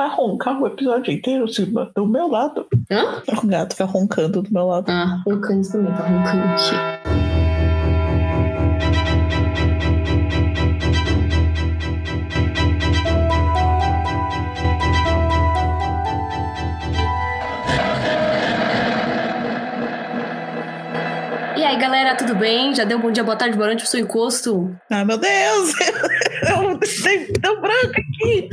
vai roncar o episódio inteiro, Silva, do meu lado. Hã? O gato fica roncando do meu lado. Ah, roncando também, tá roncando aqui. Tudo bem? Já deu um bom dia, boa tarde, boa noite pro seu encosto? Ah, meu Deus! Eu tão branco aqui.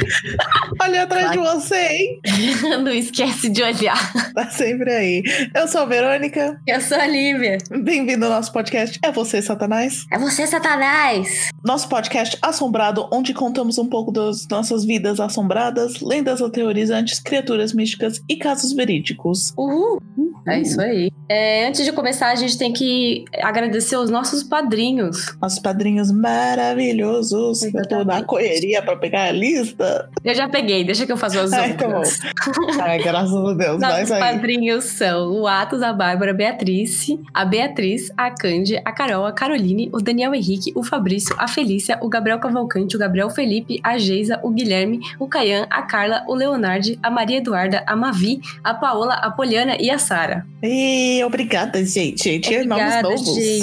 Olha atrás de você, hein? Não esquece de olhar. Tá sempre aí. Eu sou a Verônica. Eu sou a Lívia. Bem-vindo ao nosso podcast. É você, Satanás? É você, Satanás. Nosso podcast assombrado, onde contamos um pouco das nossas vidas assombradas, lendas aterrorizantes, criaturas místicas e casos verídicos. Uhul. É isso aí. É, antes de começar, a gente tem que agradecer os nossos padrinhos. Nossos padrinhos maravilhosos. Eu tô na correria pra pegar a lista. Eu já peguei, deixa que eu faça as Ai, tá bom. outras. Ai, graças a Deus. Nossos padrinhos são o Atos, a Bárbara, a Beatriz, a Beatriz, a Cande, a Carol, a Caroline, o Daniel Henrique, o Fabrício, a Felícia, o Gabriel Cavalcante, o Gabriel Felipe, a Geisa, o Guilherme, o Caian, a Carla, o Leonardo, a Maria Eduarda, a Mavi, a Paola, a Poliana e a Sara. E obrigada, gente. Tinha nomes Obrigada, novos. gente.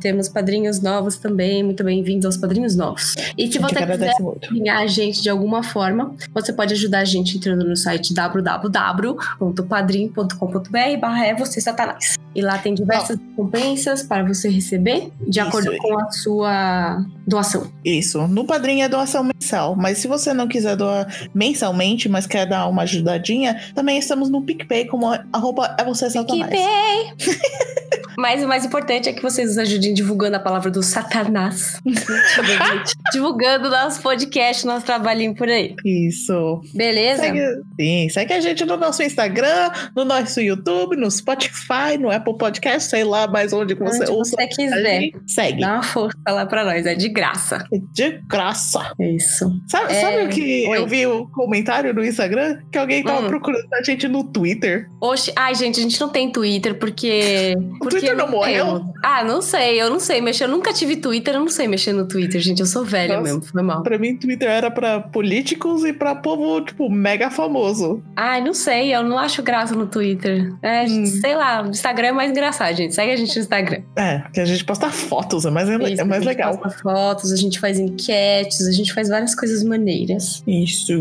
Temos padrinhos novos também. Muito bem-vindos aos padrinhos novos. E se você quiser acompanhar a gente de alguma forma, você pode ajudar a gente entrando no site www.padrim.com.br barra é você satanás. E lá tem diversas recompensas para você receber de Isso acordo aí. com a sua doação. Isso. No padrinho é doação mensal. Mas se você não quiser doar mensalmente, mas quer dar uma ajudadinha, também estamos no PicPay como arroba é você satanás. PicPay! Mas o mais importante é que vocês nos ajudem divulgando a palavra do satanás. divulgando nosso podcast, nosso trabalhinho por aí. Isso. Beleza? Segue, sim, segue a gente no nosso Instagram, no nosso YouTube, no Spotify, no Apple Podcast, sei lá mais onde você ouça. você quiser. Segue. Dá uma força lá pra nós, é de graça. De graça. Isso. Sabe, É, sabe o que oi. eu vi o comentário no Instagram? Que alguém tava Hum. procurando a gente no Twitter. Oxe, ai, gente, a gente não tem Twitter porque. porque Twitter não morreu? Ah, não sei, eu não sei mexer. Eu nunca tive Twitter, eu não sei mexer no Twitter, gente. Eu sou velha Nossa. mesmo, foi mal. Pra mim, Twitter era pra políticos e pra povo, tipo, mega famoso. Ai, não sei, eu não acho graça no Twitter. É, Hum. sei lá, o Instagram é mais engraçado, gente. Segue a gente no Instagram. É, que a gente posta fotos, é mais, é Isso, mais a gente legal. posta fotos, a gente faz enquetes, a gente faz várias coisas maneiras. Isso.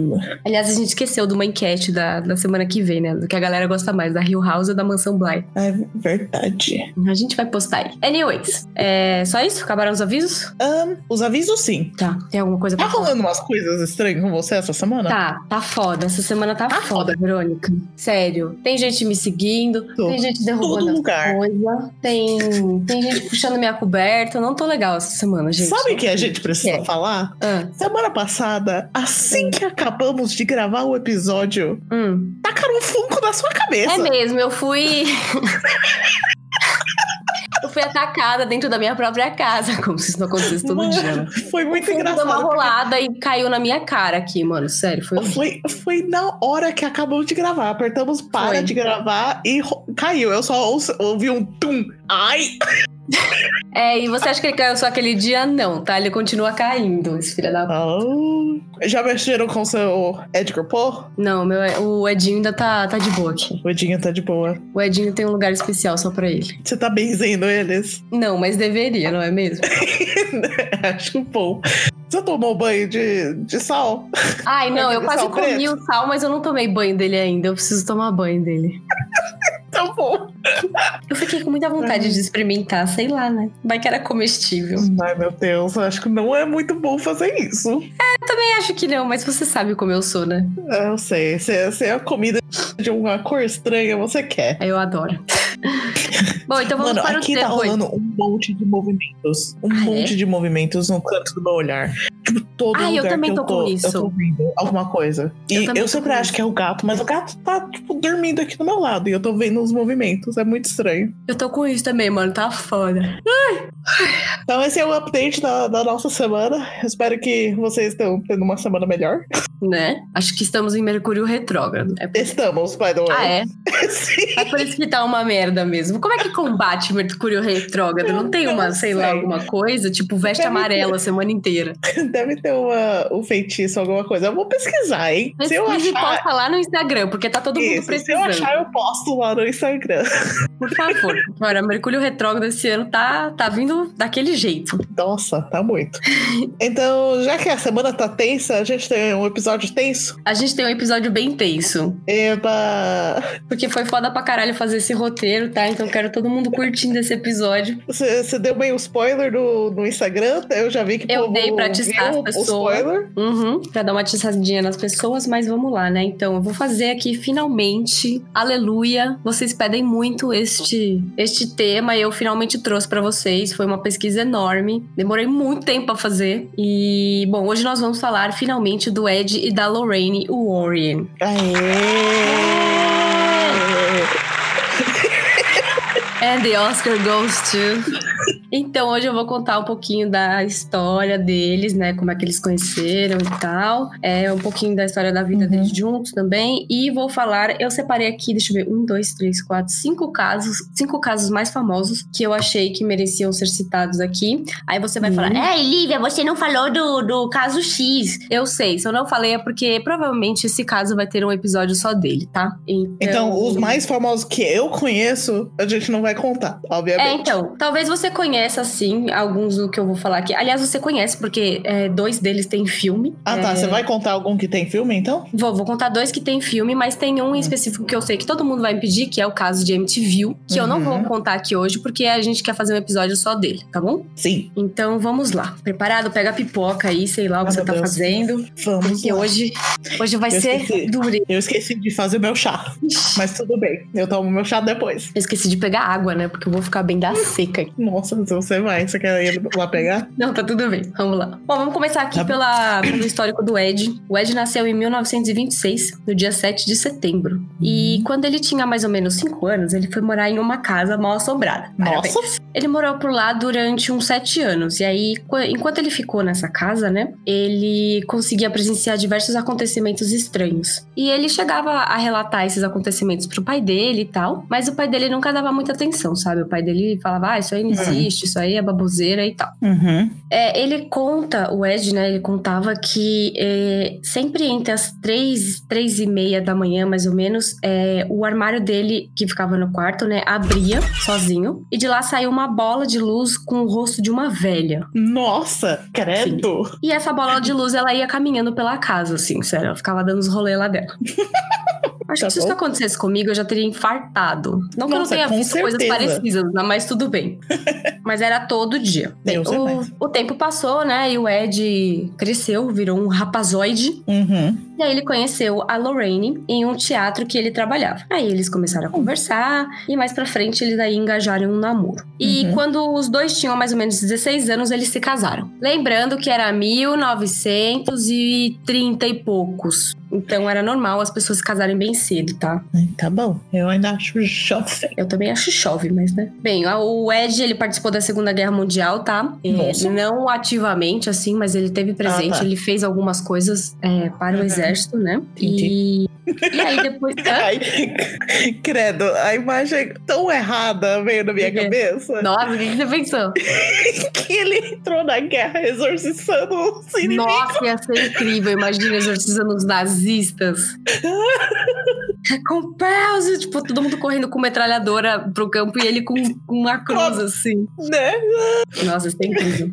Aliás, a gente esqueceu de uma enquete da, da semana que vem, né? Do que a galera gosta mais, da Hill House ou da Mansão Bly. É verdade. A gente vai postar aí. Anyways, é só isso? Acabaram os avisos? Ahn, os avisos, sim. Tá. Tem alguma coisa pra Tá rolando umas coisas estranhas com você essa semana? Tá, tá foda. Essa semana tá, Tá foda, Verônica. Sério. Tem gente me seguindo, Tô. tem gente derrubando coisas, tem, tem gente puxando minha coberta. Não tô legal essa semana, gente. Sabe o que a gente precisa É. falar? Ah, Semana passada, assim que acabamos de gravar o episódio, hum. tacaram um funko na sua cabeça. É mesmo, eu fui. fui atacada dentro da minha própria casa, como se isso não acontecesse todo Mano, dia. Foi muito O fundo Deu uma engraçado. rolada e caiu na minha cara aqui, mano. Sério, foi. Foi, foi na hora que acabamos de gravar. Apertamos para Foi. de gravar e caiu. Eu só ouvi um tum. Ai! É, e você acha que ele caiu só aquele dia? Não, tá? Ele continua caindo, esse filho da. Oh. Já mexeram com o seu Edgar Poe? Não, meu, o Edinho ainda tá, tá de boa aqui. O Edinho tá de boa. O Edinho tem um lugar especial só pra ele. Você tá benzendo eles? Não, mas deveria, não é mesmo? Acho bom. Você tomou banho de, de sal? Ai, não, eu quase comi preto? o sal, mas eu não tomei banho dele ainda. Eu preciso tomar banho dele. Tá bom. Eu fiquei com muita vontade de experimentar, sei lá, né? Vai que era comestível. Ai, meu Deus. Acho que não é muito bom fazer isso. Eu também acho que não, mas você sabe como eu sou, né? É, Eu sei. Se, se a comida de uma cor estranha você quer. Aí eu adoro. Bom, então vamos Mano, para aqui o tá tema. Oi. rolando um monte de movimentos. Um Ah, monte é? de movimentos no canto do meu olhar. Tipo, todo Ah, eu lugar também que tô eu tô, com isso. eu tô vendo alguma coisa. Eu E eu, tô sempre acho isso. que é o gato, mas o gato tá, tipo, dormindo aqui do meu lado. E eu tô vendo os movimentos. É muito estranho. Eu tô com isso também, mano. Tá foda. Então esse é o update da, da nossa semana. Espero que vocês estão tendo uma semana melhor. né? Acho que estamos em Mercúrio retrógrado. É por... Estamos, by the way. Ah, é? É por isso que tá uma merda mesmo. Como é que combate Mercúrio retrógrado? Não tem uma, Não sei lá, sei. alguma coisa? Tipo, veste amarela a semana inteira. Deve ter uma, um feitiço, alguma coisa. Eu vou pesquisar, hein? Se eu Pesquisa e achar. posta lá no Instagram, porque tá todo mundo Isso, se eu precisando. achar, eu posto lá no Instagram. Por favor. Agora, Mercúrio retrógrado esse ano tá, tá vindo daquele jeito. Nossa, tá muito. Então, já que a semana tá tensa, a gente tem um episódio tenso. A gente tem um episódio bem tenso. Eba! Porque foi foda pra caralho fazer esse roteiro, tá? Então quero todo mundo curtindo esse episódio. Você, você deu meio spoiler no, no Instagram? Eu já vi que Eu povo dei pra atiçar as pessoas. Uhum, pra dar uma atiçadinha nas pessoas, mas vamos lá, né? Então, eu vou fazer aqui finalmente, aleluia. Vocês pedem muito este, este tema e eu finalmente trouxe pra vocês. Foi uma pesquisa enorme, demorei muito tempo pra fazer. E, bom, hoje nós vamos falar finalmente do Ed e da Lorraine Warren. Aê! And the Oscar goes to. Então, hoje eu vou contar um pouquinho da história deles, né? Como é que eles conheceram e tal. É um pouquinho da história da vida Uhum. deles juntos também. E vou falar, eu separei aqui, deixa eu ver, um, dois, três, quatro, cinco casos, cinco casos mais famosos que eu achei que mereciam ser citados aqui. Aí você vai Uhum. falar, é, Lívia, você não falou do, do caso X. Eu sei, se eu não falei é porque provavelmente esse caso vai ter um episódio só dele, tá? Então, os mais famosos que eu conheço, a gente não vai contar, obviamente. É, então, talvez você conheça, sim, alguns do que eu vou falar aqui. Aliás, você conhece, porque é, dois deles têm filme. Ah, tá. É, Você vai contar algum que tem filme, então? Vou, vou contar dois que tem filme, mas tem um em específico que eu sei que todo mundo vai me pedir, que é o caso de MTV, que eu não Uhum. vou contar aqui hoje, porque a gente quer fazer um episódio só dele, tá bom? Sim. Então vamos lá. Preparado? Pega a pipoca aí, sei lá o que Ah, você tá Deus. fazendo. Vamos Porque lá. hoje, hoje vai Eu ser esqueci. duro. Eu esqueci de fazer meu chá. Mas tudo bem. Eu tomo meu chá depois. Eu esqueci de pegar água, né? Porque eu vou ficar bem da seca aqui. Nossa, você vai. Você quer ir lá pegar? Não, tá tudo bem. Vamos lá. Bom, vamos começar aqui Tá pela, pelo histórico do Ed. O Ed nasceu em 1926, no dia 7 de setembro. E Uhum. quando ele tinha mais ou menos 5 anos, ele foi morar em uma casa mal assombrada. Parabéns. Nossa. Ele morou por lá durante uns 7 anos. E aí, qu- enquanto ele ficou nessa casa, né, ele conseguia presenciar diversos acontecimentos estranhos. E ele chegava a relatar esses acontecimentos pro pai dele e tal, mas o pai dele nunca dava muita atenção, sabe? O pai dele falava, ah, isso aí não Uhum. Existe, isso aí é baboseira e tal. Uhum. É, ele conta, o Ed, né? Ele contava que é, sempre entre as três, três e meia da manhã, mais ou menos, é, o armário dele, que ficava no quarto, né? Abria sozinho. E de lá saiu uma bola de luz com o rosto de uma velha. Nossa, credo. E essa bola de luz, ela ia caminhando pela casa, assim, sério. Ela ficava dando os rolês lá dela. Acho Tá que se isso bom. acontecesse comigo, eu já teria infartado. Não que Nossa, eu não tenha visto coisas certeza. parecidas, né, mas tudo bem. mas era todo dia. Deus é o, mais. o tempo passou, né? E o Ed cresceu, virou um rapazoide. Uhum. Aí ele conheceu a Lorraine em um teatro que ele trabalhava. Aí eles começaram a conversar e mais pra frente eles aí engajaram um namoro. E Uhum. quando os dois tinham mais ou menos 16 anos, eles se casaram. Lembrando que era 1930 e poucos. Então era normal as pessoas se casarem bem cedo, tá? Tá bom. Eu ainda acho jovem. Eu também acho chove, mas né. Bem, o Ed, ele participou da Segunda Guerra Mundial, tá? É, não ativamente, assim, mas ele teve presente. Ah, tá. Ele fez algumas coisas é, para o Uhum. Exército, né? Entendi. E, e aí depois... Hã? Ai, credo, a imagem tão errada veio na minha quê? cabeça Nossa, o que, você pensou? que ele entrou na guerra exorcizando os inimigos. Nossa, ia ser incrível. Imagina exorcizando os nazistas. Compels! Tipo, todo mundo correndo com metralhadora pro campo e ele com, com uma cruz, assim. Né? Nossa, isso é incrível.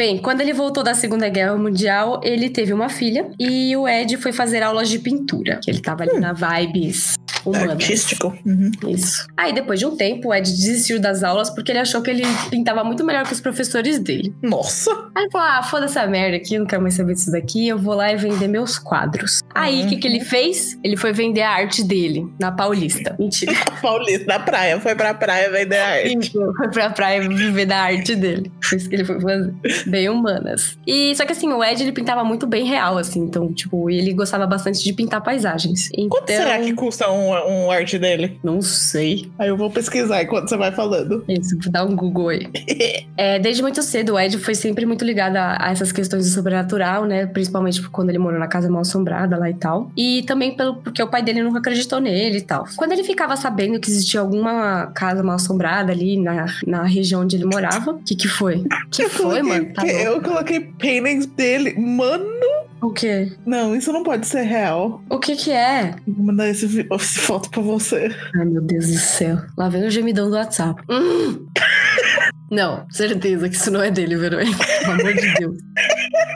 Bem, quando ele voltou da Segunda Guerra Mundial, ele teve uma filha e o Ed foi fazer aulas de pintura, que ele tava ali na vibes humanas. Artístico. Uhum. Isso. Aí, depois de um tempo, o Ed desistiu das aulas porque ele achou que ele pintava muito melhor que os professores dele. Nossa. Aí ele falou: ah, foda essa merda aqui, não quero mais saber disso daqui, eu vou lá e vender meus quadros. Aí, o que, que ele fez? Ele foi vender a arte dele na Paulista. Mentira. Paulista, na praia. Foi pra praia vender arte. Foi pra praia viver da arte dele. Foi isso que ele foi fazer. Bem humanas. E só que assim, o Ed ele pintava muito bem real, assim. Então, tipo, ele gostava bastante de pintar paisagens. Então, Quanto será que custa um um, um arte dele? Não sei. Aí eu vou pesquisar enquanto você vai falando. Isso, vou dar um Google aí. é, desde muito cedo, o Ed foi sempre muito ligado a, a, essas questões do sobrenatural, né? Principalmente quando ele morou na casa mal assombrada lá e tal. E também pelo, porque o pai dele nunca acreditou nele e tal. Quando ele ficava sabendo que existia alguma casa mal assombrada ali na, na região onde ele morava, o que que foi? que eu foi, coloquei, mano? Tá eu coloquei paintings dele. Mano! O quê? Não, isso não pode ser real. O que que é? Vou mandar esse, esse foto pra você. Ai, meu Deus do céu. Lá vem o gemidão do WhatsApp. Hum. Não, certeza que isso não é dele, Verônica. Pelo amor de Deus.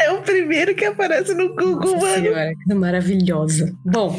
É o primeiro que aparece no Google, Nossa mano. Senhora, que maravilhosa. Bom,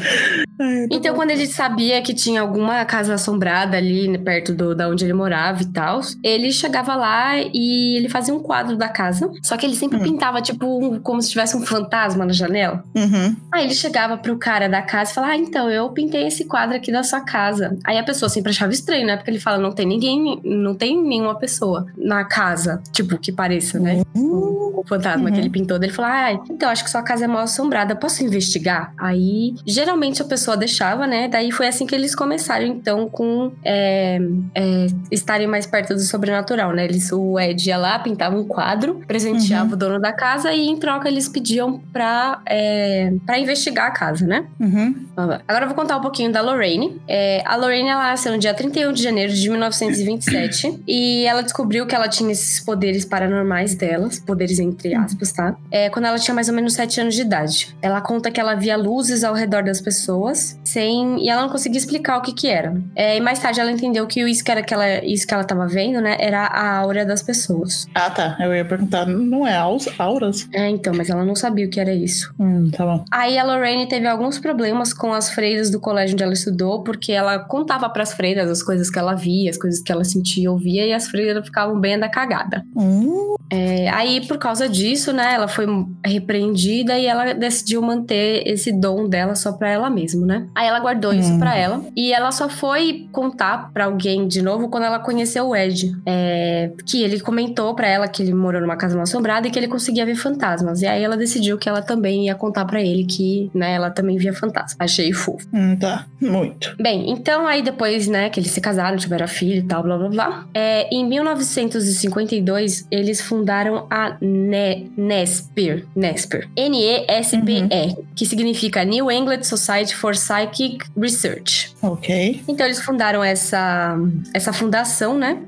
Ai, tá então bom. quando ele sabia que tinha alguma casa assombrada ali né, perto do, da onde ele morava e tal, ele chegava lá e ele fazia um quadro da casa. Só que ele sempre Hum. pintava, tipo, um- como se tivesse um fantasma na janela. Uhum. Aí ele chegava pro cara da casa e falava: Ah, então, eu pintei esse quadro aqui da sua casa. Aí a pessoa sempre achava estranho, né? Porque ele fala: não tem ninguém, não tem nenhuma pessoa na casa, tipo, que pareça, né? O fantasma Uhum. que ele pintou. Ele falou: Ah, então acho que sua casa é mal assombrada, posso investigar? Aí, geralmente a pessoa deixava, né? Daí foi assim que eles começaram, então, com é, é, estarem mais perto do sobrenatural, né? Eles, o Ed ia lá, pintava um quadro, presenteava Uhum. o dono da casa e em troca eles pediam pra, é, pra investigar a casa, né? Uhum. Agora eu vou contar um pouquinho da Lorraine. É, a Lorraine, ela nasceu no dia 31 de janeiro de 1927 e ela descobriu que ela tinha esses poderes paranormais delas, poderes entre aspas, tá? É, quando ela tinha mais ou menos 7 anos de idade. Ela conta que ela via luzes ao redor das pessoas us sem e ela não conseguia explicar o que que era. É, e mais tarde ela entendeu que isso que era que ela, isso que ela tava vendo, né, era a aura das pessoas. Ah, tá. Eu ia perguntar, não é auras? É, então, mas ela não sabia o que era isso. Hum, tá bom. Aí a Lorraine teve alguns problemas com as freiras do colégio onde ela estudou, porque ela contava pras freiras as coisas que ela via, as coisas que ela sentia e ouvia, e as freiras ficavam bem da cagada. Hum, É, aí, por causa disso, né, ela foi repreendida e ela decidiu manter esse dom dela só pra ela mesma, né? Aí ela guardou isso Hum. pra ela e ela só foi contar pra alguém de novo quando ela conheceu o Ed. É, que ele comentou pra ela que ele morou numa casa mal assombrada e que ele conseguia ver fantasmas. E aí ela decidiu que ela também ia contar pra ele que, né, ela também via fantasmas. Achei fofo. hum, tá. Muito. Bem, então aí depois, né, que eles se casaram, tiveram filho e tal, blá blá blá. É, em 1952, eles fundaram a Ne NESPER, NESPER, N-E-S-P-R, que significa New England Society for Psychic Research. Ok. Então eles fundaram essa, essa fundação, né?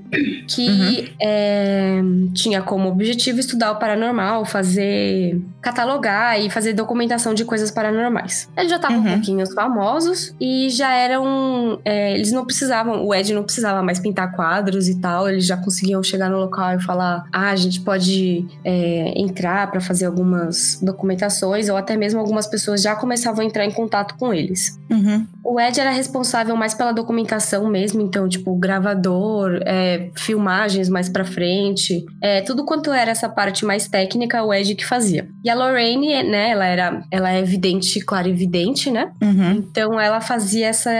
Que é, tinha como objetivo estudar o paranormal, fazer. catalogar e fazer documentação de coisas paranormais. Eles já estavam Uhum. um pouquinho famosos e já eram. é, eles não precisavam, o Ed não precisava mais pintar quadros e tal, eles já conseguiam chegar no local e falar: ah, a gente pode é, entrar para fazer algumas documentações, ou até mesmo algumas pessoas já começavam a entrar em contato com eles. Uhum. O Ed era responsável mais pela documentação mesmo, então, tipo, gravador, é, filmagens mais pra frente, é, tudo quanto era essa parte mais técnica, o Ed que fazia. E a Lorraine, né, ela era, ela é evidente, claro, evidente, né? Uhum. Então ela fazia essa,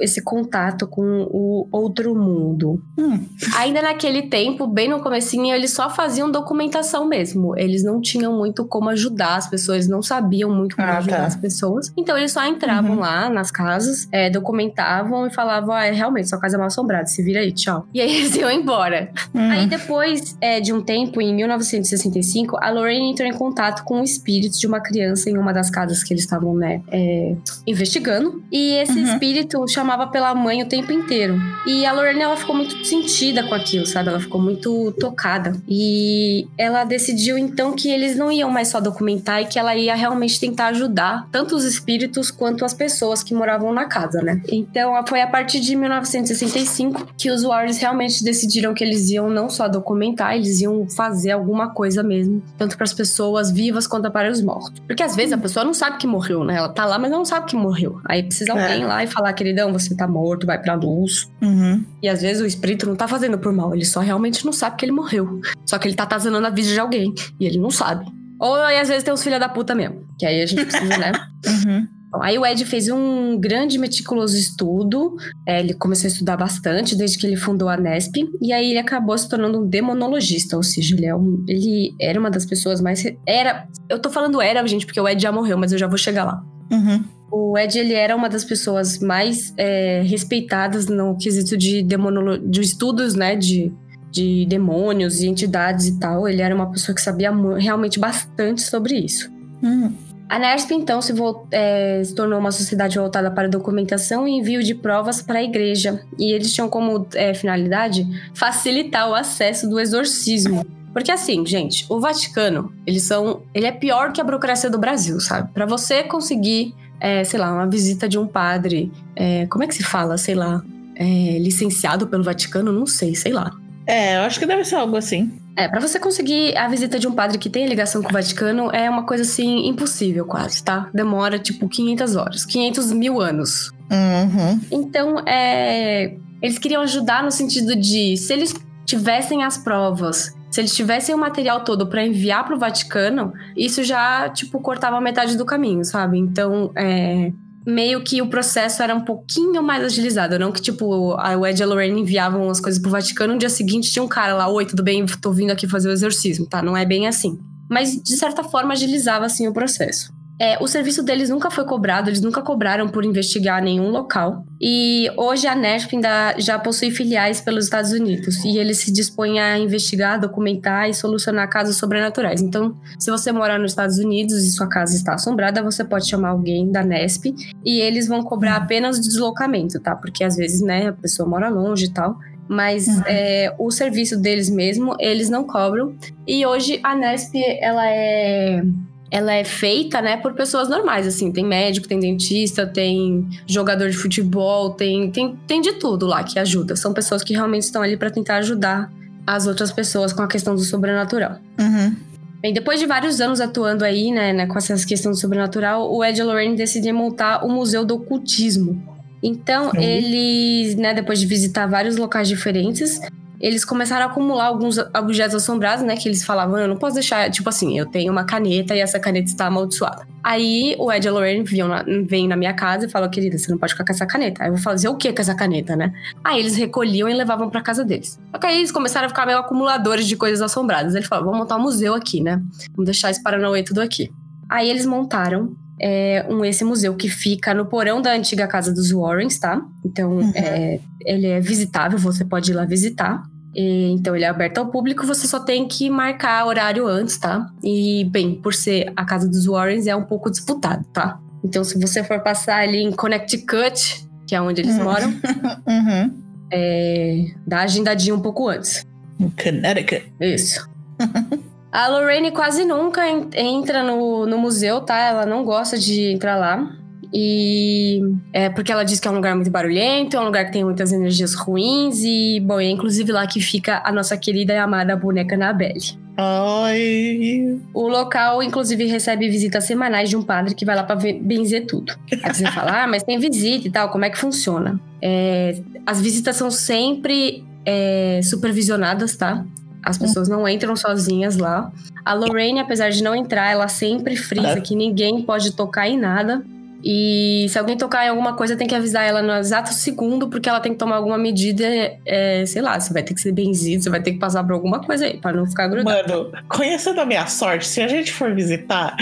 esse contato com o outro mundo. Hum. Ainda naquele tempo, bem no comecinho, eles só faziam documentação mesmo. Eles não tinham muito como ajudar as pessoas, não sabiam muito como Ah, ajudar tá. as pessoas. Então eles só entravam Uhum. lá nas casas, é, documentavam e falavam: ah, realmente, sua casa é mal assombrada, se vira aí, tchau. E aí eles iam embora. Hum. Aí depois é, de um tempo, em 1965, a Lorraine entrou em contato com o espírito de uma criança em uma das casas que eles estavam, né, é, investigando. E esse Uhum. espírito chamava pela mãe o tempo inteiro. E a Lorraine, ela ficou muito sentida com aquilo, sabe? Ela ficou muito tocada. E ela decidiu, então, que eles não iam mais só documentar e que ela ia realmente tentar ajudar tanto os espíritos quanto as pessoas que moravam na casa, né? Então, foi a partir de 1965 que os Warriors realmente decidiram que eles iam não só documentar, eles iam fazer alguma coisa mesmo, tanto para as pessoas vivas quanto para os mortos. Porque às vezes a pessoa não sabe que morreu, né? Ela tá lá, mas não sabe que morreu. Aí precisa É. alguém lá e falar, queridão, você tá morto, vai pra luz. Uhum. E às vezes o espírito não tá fazendo por mal, ele só realmente não sabe que ele morreu. Só que ele tá atazanando a vida de alguém e ele não sabe. Ou aí às vezes tem uns filha da puta mesmo, que aí a gente precisa, né? Uhum. Bom, aí o Ed fez um grande meticuloso estudo. é, ele começou a estudar bastante desde que ele fundou a Nesp. E aí ele acabou se tornando um demonologista. Ou seja, ele, é um- ele era uma das pessoas mais. Era. Eu tô falando era, gente, porque o Ed já morreu, mas eu já vou chegar lá. Uhum. O Ed, ele era uma das pessoas mais é, respeitadas no quesito de, demonolo... de estudos, né, de, de demônios e entidades e tal. Ele era uma pessoa que sabia realmente bastante sobre isso. Hum. A NERSP, então, se, é, se, tornou uma sociedade voltada para documentação e envio de provas para a igreja. E eles tinham como é, finalidade facilitar o acesso do exorcismo. Porque assim, gente, o Vaticano, eles são. Ele é pior que a burocracia do Brasil, sabe? Para você conseguir, é, sei lá, uma visita de um padre. É, como é que se fala? Sei lá. É, licenciado pelo Vaticano, não sei, sei lá. É, eu acho que deve ser algo assim. É, para você conseguir a visita de um padre que tem ligação com o Vaticano é uma coisa assim impossível quase, tá? Demora tipo 500 horas, 500 mil anos. Uhum. Então, é, eles queriam ajudar no sentido de se eles tivessem as provas, se eles tivessem o material todo para enviar para o Vaticano, isso já tipo cortava metade do caminho, sabe? Então, é, meio que o processo era um pouquinho mais agilizado. Não que, tipo, a Ed e a Lorraine enviavam as coisas pro Vaticano, no dia seguinte tinha um cara lá, oi, tudo bem, tô vindo aqui fazer o exorcismo, tá? Não é bem assim. Mas, de certa forma, agilizava, assim, o processo. É, o serviço deles nunca foi cobrado, eles nunca cobraram por investigar nenhum local. E hoje a NESP ainda já possui filiais pelos Estados Unidos e eles se dispõem a investigar, documentar e solucionar casos sobrenaturais. Então, se você mora nos Estados Unidos e sua casa está assombrada, você pode chamar alguém da NESP e eles vão cobrar apenas o deslocamento, tá? Porque às vezes, né, a pessoa mora longe e tal mas uhum. é, o serviço deles mesmo, eles não cobram. E hoje a Nesp, ela é ela é feita, né, por pessoas normais, assim, tem médico, tem dentista, tem jogador de futebol, tem, tem, tem de tudo lá que ajuda. São pessoas que realmente estão ali para tentar ajudar as outras pessoas com a questão do sobrenatural. Uhum. Bem, depois de vários anos atuando aí, né, né com essas questões do sobrenatural, o Ed Lorraine decidiram montar o Museu do Ocultismo. Então, uhum. eles, né, depois de visitar vários locais diferentes, eles começaram a acumular alguns objetos assombrados, né? Que eles falavam, eu não posso deixar, tipo assim, eu tenho uma caneta e essa caneta está amaldiçoada. Aí o Ed e a Lorraine vem na minha casa e falam, querida, você não pode ficar com essa caneta. Aí eu vou fazer o que com essa caneta, né? Aí eles recolhiam e levavam pra casa deles. Só que aí eles começaram a ficar meio acumuladores de coisas assombradas. Ele falou, vamos montar um museu aqui, né? Vamos deixar esse Paranauê tudo aqui. Aí eles montaram é um, esse museu que fica no porão da antiga casa dos Warrens, tá? Então, uhum. é, ele é visitável, você pode ir lá visitar. E, então, ele é aberto ao público, você só tem que marcar horário antes, tá? E, bem, por ser a casa dos Warrens, é um pouco disputado, tá? Então, se você for passar ali em Connecticut, que é onde eles uhum. moram, uhum. é, dá agendadinho um pouco antes. Connecticut. Isso. A Lorraine quase nunca entra no, no museu, tá? Ela não gosta de entrar lá. E é porque ela diz que é um lugar muito barulhento, é um lugar que tem muitas energias ruins. E, bom, é inclusive lá que fica a nossa querida e amada boneca Annabelle. Ai. O local, inclusive, recebe visitas semanais de um padre que vai lá pra benzer tudo. Aí você fala, ah, mas tem visita e tal, como é que funciona? É, as visitas são sempre é, supervisionadas, tá? As pessoas não entram sozinhas lá. A Lorraine, apesar de não entrar, ela sempre frisa que ninguém pode tocar em nada. E se alguém tocar em alguma coisa, tem que avisar ela no exato segundo, porque ela tem que tomar alguma medida, é, sei lá, você vai ter que ser benzido, você vai ter que passar por alguma coisa aí, pra não ficar grudado. Mano, conhecendo a minha sorte, se a gente for visitar,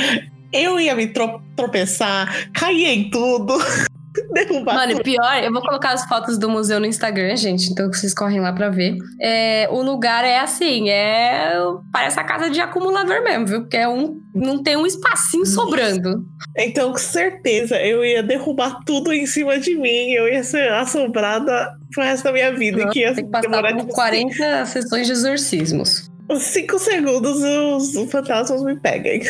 eu ia me tro tropeçar, cair em tudo. derrubar. Mano, tudo. pior, eu vou colocar as fotos do museu no Instagram, gente, então vocês correm lá pra ver. É, o lugar é assim, é. Parece a casa de acumulador mesmo, viu? Porque é um, não tem um espacinho sobrando. Então, com certeza, eu ia derrubar tudo em cima de mim, eu ia ser assombrada pro resto da minha vida. Nossa, que ia tem que passar por 40 assim. sessões de exorcismos. Cinco segundos os fantasmas me peguem.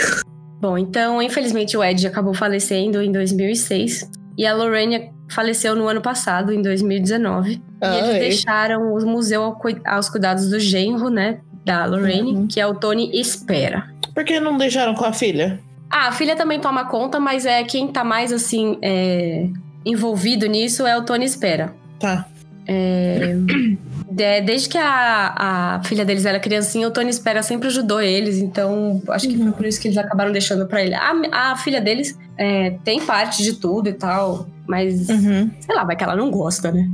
Bom, então, infelizmente, o Ed acabou falecendo em 2006. E a Lorraine faleceu no ano passado, em 2019. Ah, e eles é. deixaram o museu aos cuidados do genro, né? Da Lorraine, uhum. que é o Tony Espera. Por que não deixaram com a filha? Ah, a filha também toma conta, mas é quem tá mais assim é, envolvido nisso é o Tony Espera. Tá. É, desde que a, a filha deles era criancinha, o Tony Espera sempre ajudou eles, então acho que foi por isso que eles acabaram deixando para ele. A, a filha deles é, tem parte de tudo e tal, mas uhum. sei lá, vai que ela não gosta, né?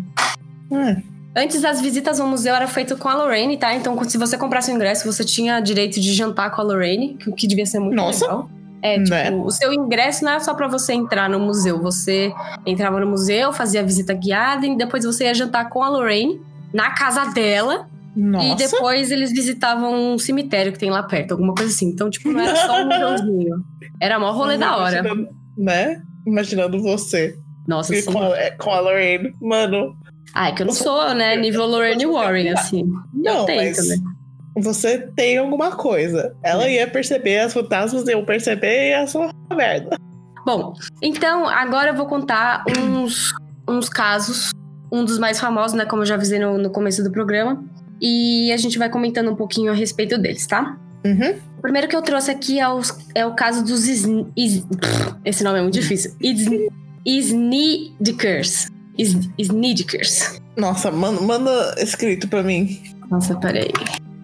É. Antes das visitas ao museu era feito com a Lorraine, tá? Então, se você comprasse o ingresso, você tinha direito de jantar com a Lorraine, o que devia ser muito Nossa. legal. É, tipo, Né? o seu ingresso não era só pra você entrar no museu. Você entrava no museu, fazia a visita guiada e depois você ia jantar com a Lorraine na casa dela. Nossa. E depois eles visitavam um cemitério que tem lá perto, alguma coisa assim. Então, tipo, não era só um museuzinho. Era mó rolê da hora. Né? Imaginando você. Nossa, E com, a, é, com a Lorraine. Mano, Ah, é que eu não sou, né, nível Lorraine Warren, assim. não, eu mas tento, né? você tem alguma coisa. Ela ia perceber, as fantasmas iam perceber e ia só uma merda. Bom, então agora eu vou contar uns, uns casos. Um dos mais famosos, né? Como eu já avisei no, no começo do programa. E a gente vai comentando um pouquinho a respeito deles, tá? Uhum. O primeiro que eu trouxe aqui é, os- é o caso dos. Sn- Is- esse nome é muito difícil. Is- Snidkers. Is- Snidkers. Nossa, manda, manda escrito pra mim. Nossa, peraí.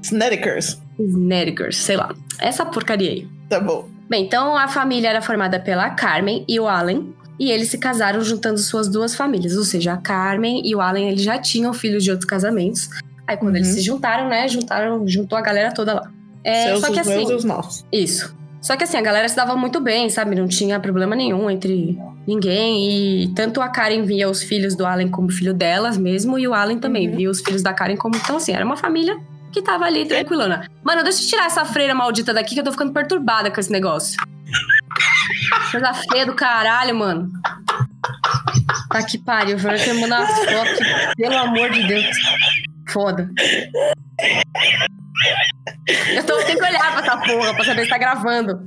Snedekers. Snidkers, sei lá. Essa porcaria aí. Tá bom. Bem, então a família era formada pela Carmen e o Allen. E eles se casaram juntando suas duas famílias. Ou seja, a Carmen e o Allen eles já tinham filhos de outros casamentos. Aí quando Uhum. eles se juntaram, né? Juntaram, juntou a galera toda lá. É, Seus, só que meus assim. e os nossos. Isso. Só que assim, a galera se dava muito bem, sabe? Não tinha problema nenhum entre ninguém. E tanto a Karen via os filhos do Allen como filho delas mesmo, e o Allen também Uhum. via os filhos da Karen como. Então, assim, era uma família que tava ali tranquilona. Mano, deixa eu tirar essa freira maldita daqui que eu tô ficando perturbada com esse negócio. Coisa feia do caralho, mano. Tá que pariu. Eu quero mandar umas fotos, pelo amor de Deus. Foda. Eu tô, tenho que olhar pra essa porra pra saber se tá gravando.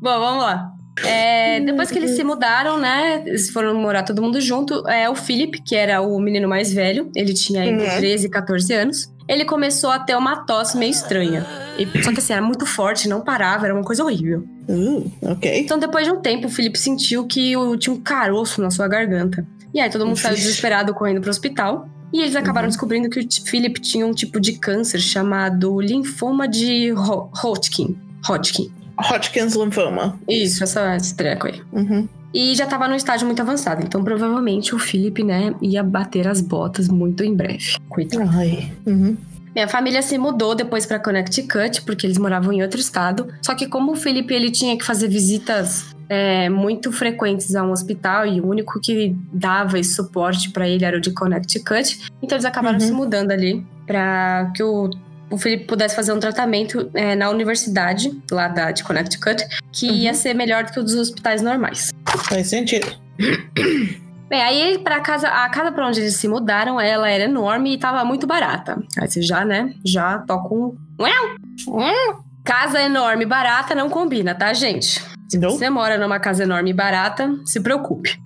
Bom, vamos lá. É, depois que eles se mudaram, né? Eles foram morar todo mundo junto. É, o Philip, que era o menino mais velho, ele tinha entre Uhum. 13 e 14 anos. Ele começou a ter uma tosse meio estranha. E- só que assim, era muito forte, não parava, era uma coisa horrível. Uh, ok. Então, depois de um tempo, o Felipe sentiu que o- tinha um caroço na sua garganta. E aí todo mundo saiu desesperado correndo pro hospital. E eles acabaram Uhum. descobrindo que o Philip tinha um tipo de câncer chamado linfoma de Ho- Hodgkin. Hodgkin. Hodgkin's lymphoma. Isso, essa, esse treco aí. Uhum. E já tava num estágio muito avançado. Então, provavelmente, o Philip, né, ia bater as botas muito em breve. Coitado. Ai. Uhum. Minha família se mudou depois pra Connecticut, porque eles moravam em outro estado. Só que como o Felipe ele tinha que fazer visitas é, muito frequentes a um hospital e o único que dava esse suporte pra ele era o de Connecticut, então eles acabaram Uhum. se mudando ali pra que o o Felipe pudesse fazer um tratamento é, na universidade lá da, de Connecticut, que Uhum. ia ser melhor do que o dos hospitais normais. Faz sentido. Bem, aí para casa, a casa para onde eles se mudaram, ela era enorme e tava muito barata. Aí você já, né, já toca um... Casa enorme e barata não combina, tá, gente? Se Não? você mora numa casa enorme e barata, se preocupe.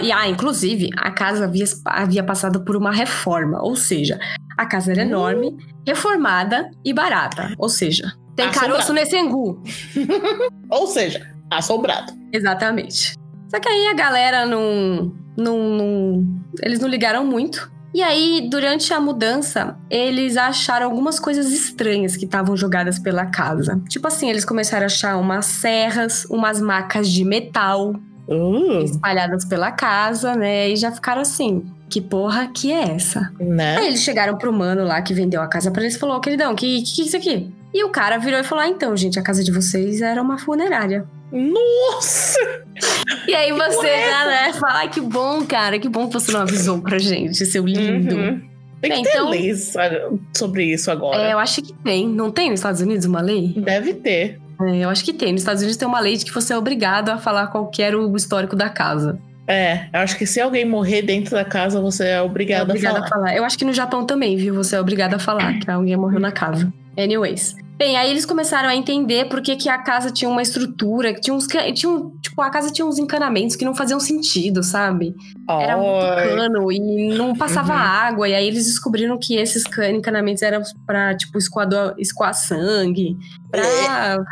E, ah, inclusive, a casa havia, havia passado por uma reforma, ou seja, a casa era enorme, reformada e barata. Ou seja, tem Assombrado. caroço nesse angu. Ou seja, assombrado. Exatamente. Só que aí a galera não, não, não- Eles não ligaram muito. E aí, durante a mudança, eles acharam algumas coisas estranhas que estavam jogadas pela casa. Tipo assim, eles começaram a achar umas serras, umas macas de metal Uh, espalhadas pela casa, né? E já ficaram assim. Que porra que é essa? né? Aí eles chegaram pro mano lá que vendeu a casa pra eles e falou: queridão, que, que que é isso aqui? E o cara virou e falou: ah, então, gente, a casa de vocês era uma funerária. Nossa! E aí você já, né, fala, ai, que bom, cara, que bom que você não avisou pra gente, seu lindo. Uhum. Tem que ter então- leis sobre isso agora. É, eu acho que tem. Não tem nos Estados Unidos uma lei? Deve ter. É, eu acho que tem. Nos Estados Unidos tem uma lei de que você é obrigado a falar qual que era o histórico da casa. É, eu acho que se alguém morrer dentro da casa, você é É obrigado, obrigado a falar. Eu acho que no Japão também, viu? Você é obrigado a falar que alguém morreu na casa. Anyways. Bem, aí eles começaram a entender por que, que a casa tinha uma estrutura, que tinha uns. Tinha um, tipo, a casa tinha uns encanamentos que não faziam sentido, sabe? Era muito cano e não passava Uhum. água. E aí eles descobriram que esses can- encanamentos eram pra, tipo, escoador, escoar sangue. Pra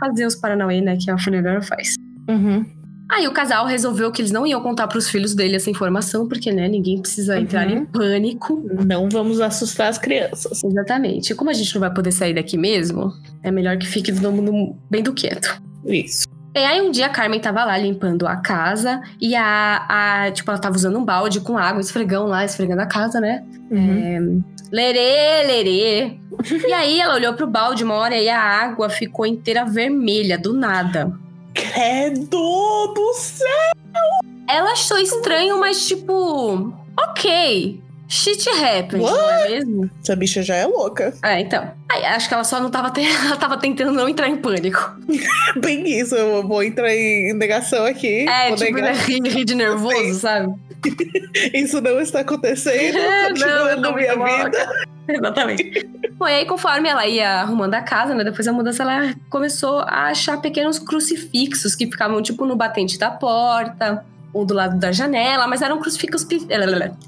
fazer os Paranauê, né? Que a funerária faz. Uhum. Aí o casal resolveu que eles não iam contar pros filhos dele essa informação, porque, né, ninguém precisa entrar Uhum. em pânico. Não vamos assustar as crianças. Exatamente. E como a gente não vai poder sair daqui mesmo, é melhor que fique todo mundo bem do quieto. Isso. E aí um dia a Carmen tava lá limpando a casa e a, a tipo, ela tava usando um balde com água, esfregão lá, esfregando a casa, né? Uhum. Lerê, lerê. e aí ela olhou pro balde uma hora e a água ficou inteira vermelha, do nada. Credo do céu! Ela achou estranho, mas tipo, ok. Shit happens, What? não é mesmo? Essa bicha já é louca. É, então. Aí, acho que ela só não tava, te... ela tava tentando não entrar em pânico. Bem isso, eu vou entrar em negação aqui. É, tipo, negar. né, rir de nervoso, sabe? Isso não está acontecendo. É, continua não, minha vida. Exatamente. Bom, e aí, conforme ela ia arrumando a casa, né? Depois da mudança, ela começou a achar pequenos crucifixos que ficavam, tipo, no batente da porta ou do lado da janela, mas eram crucifixos, pe-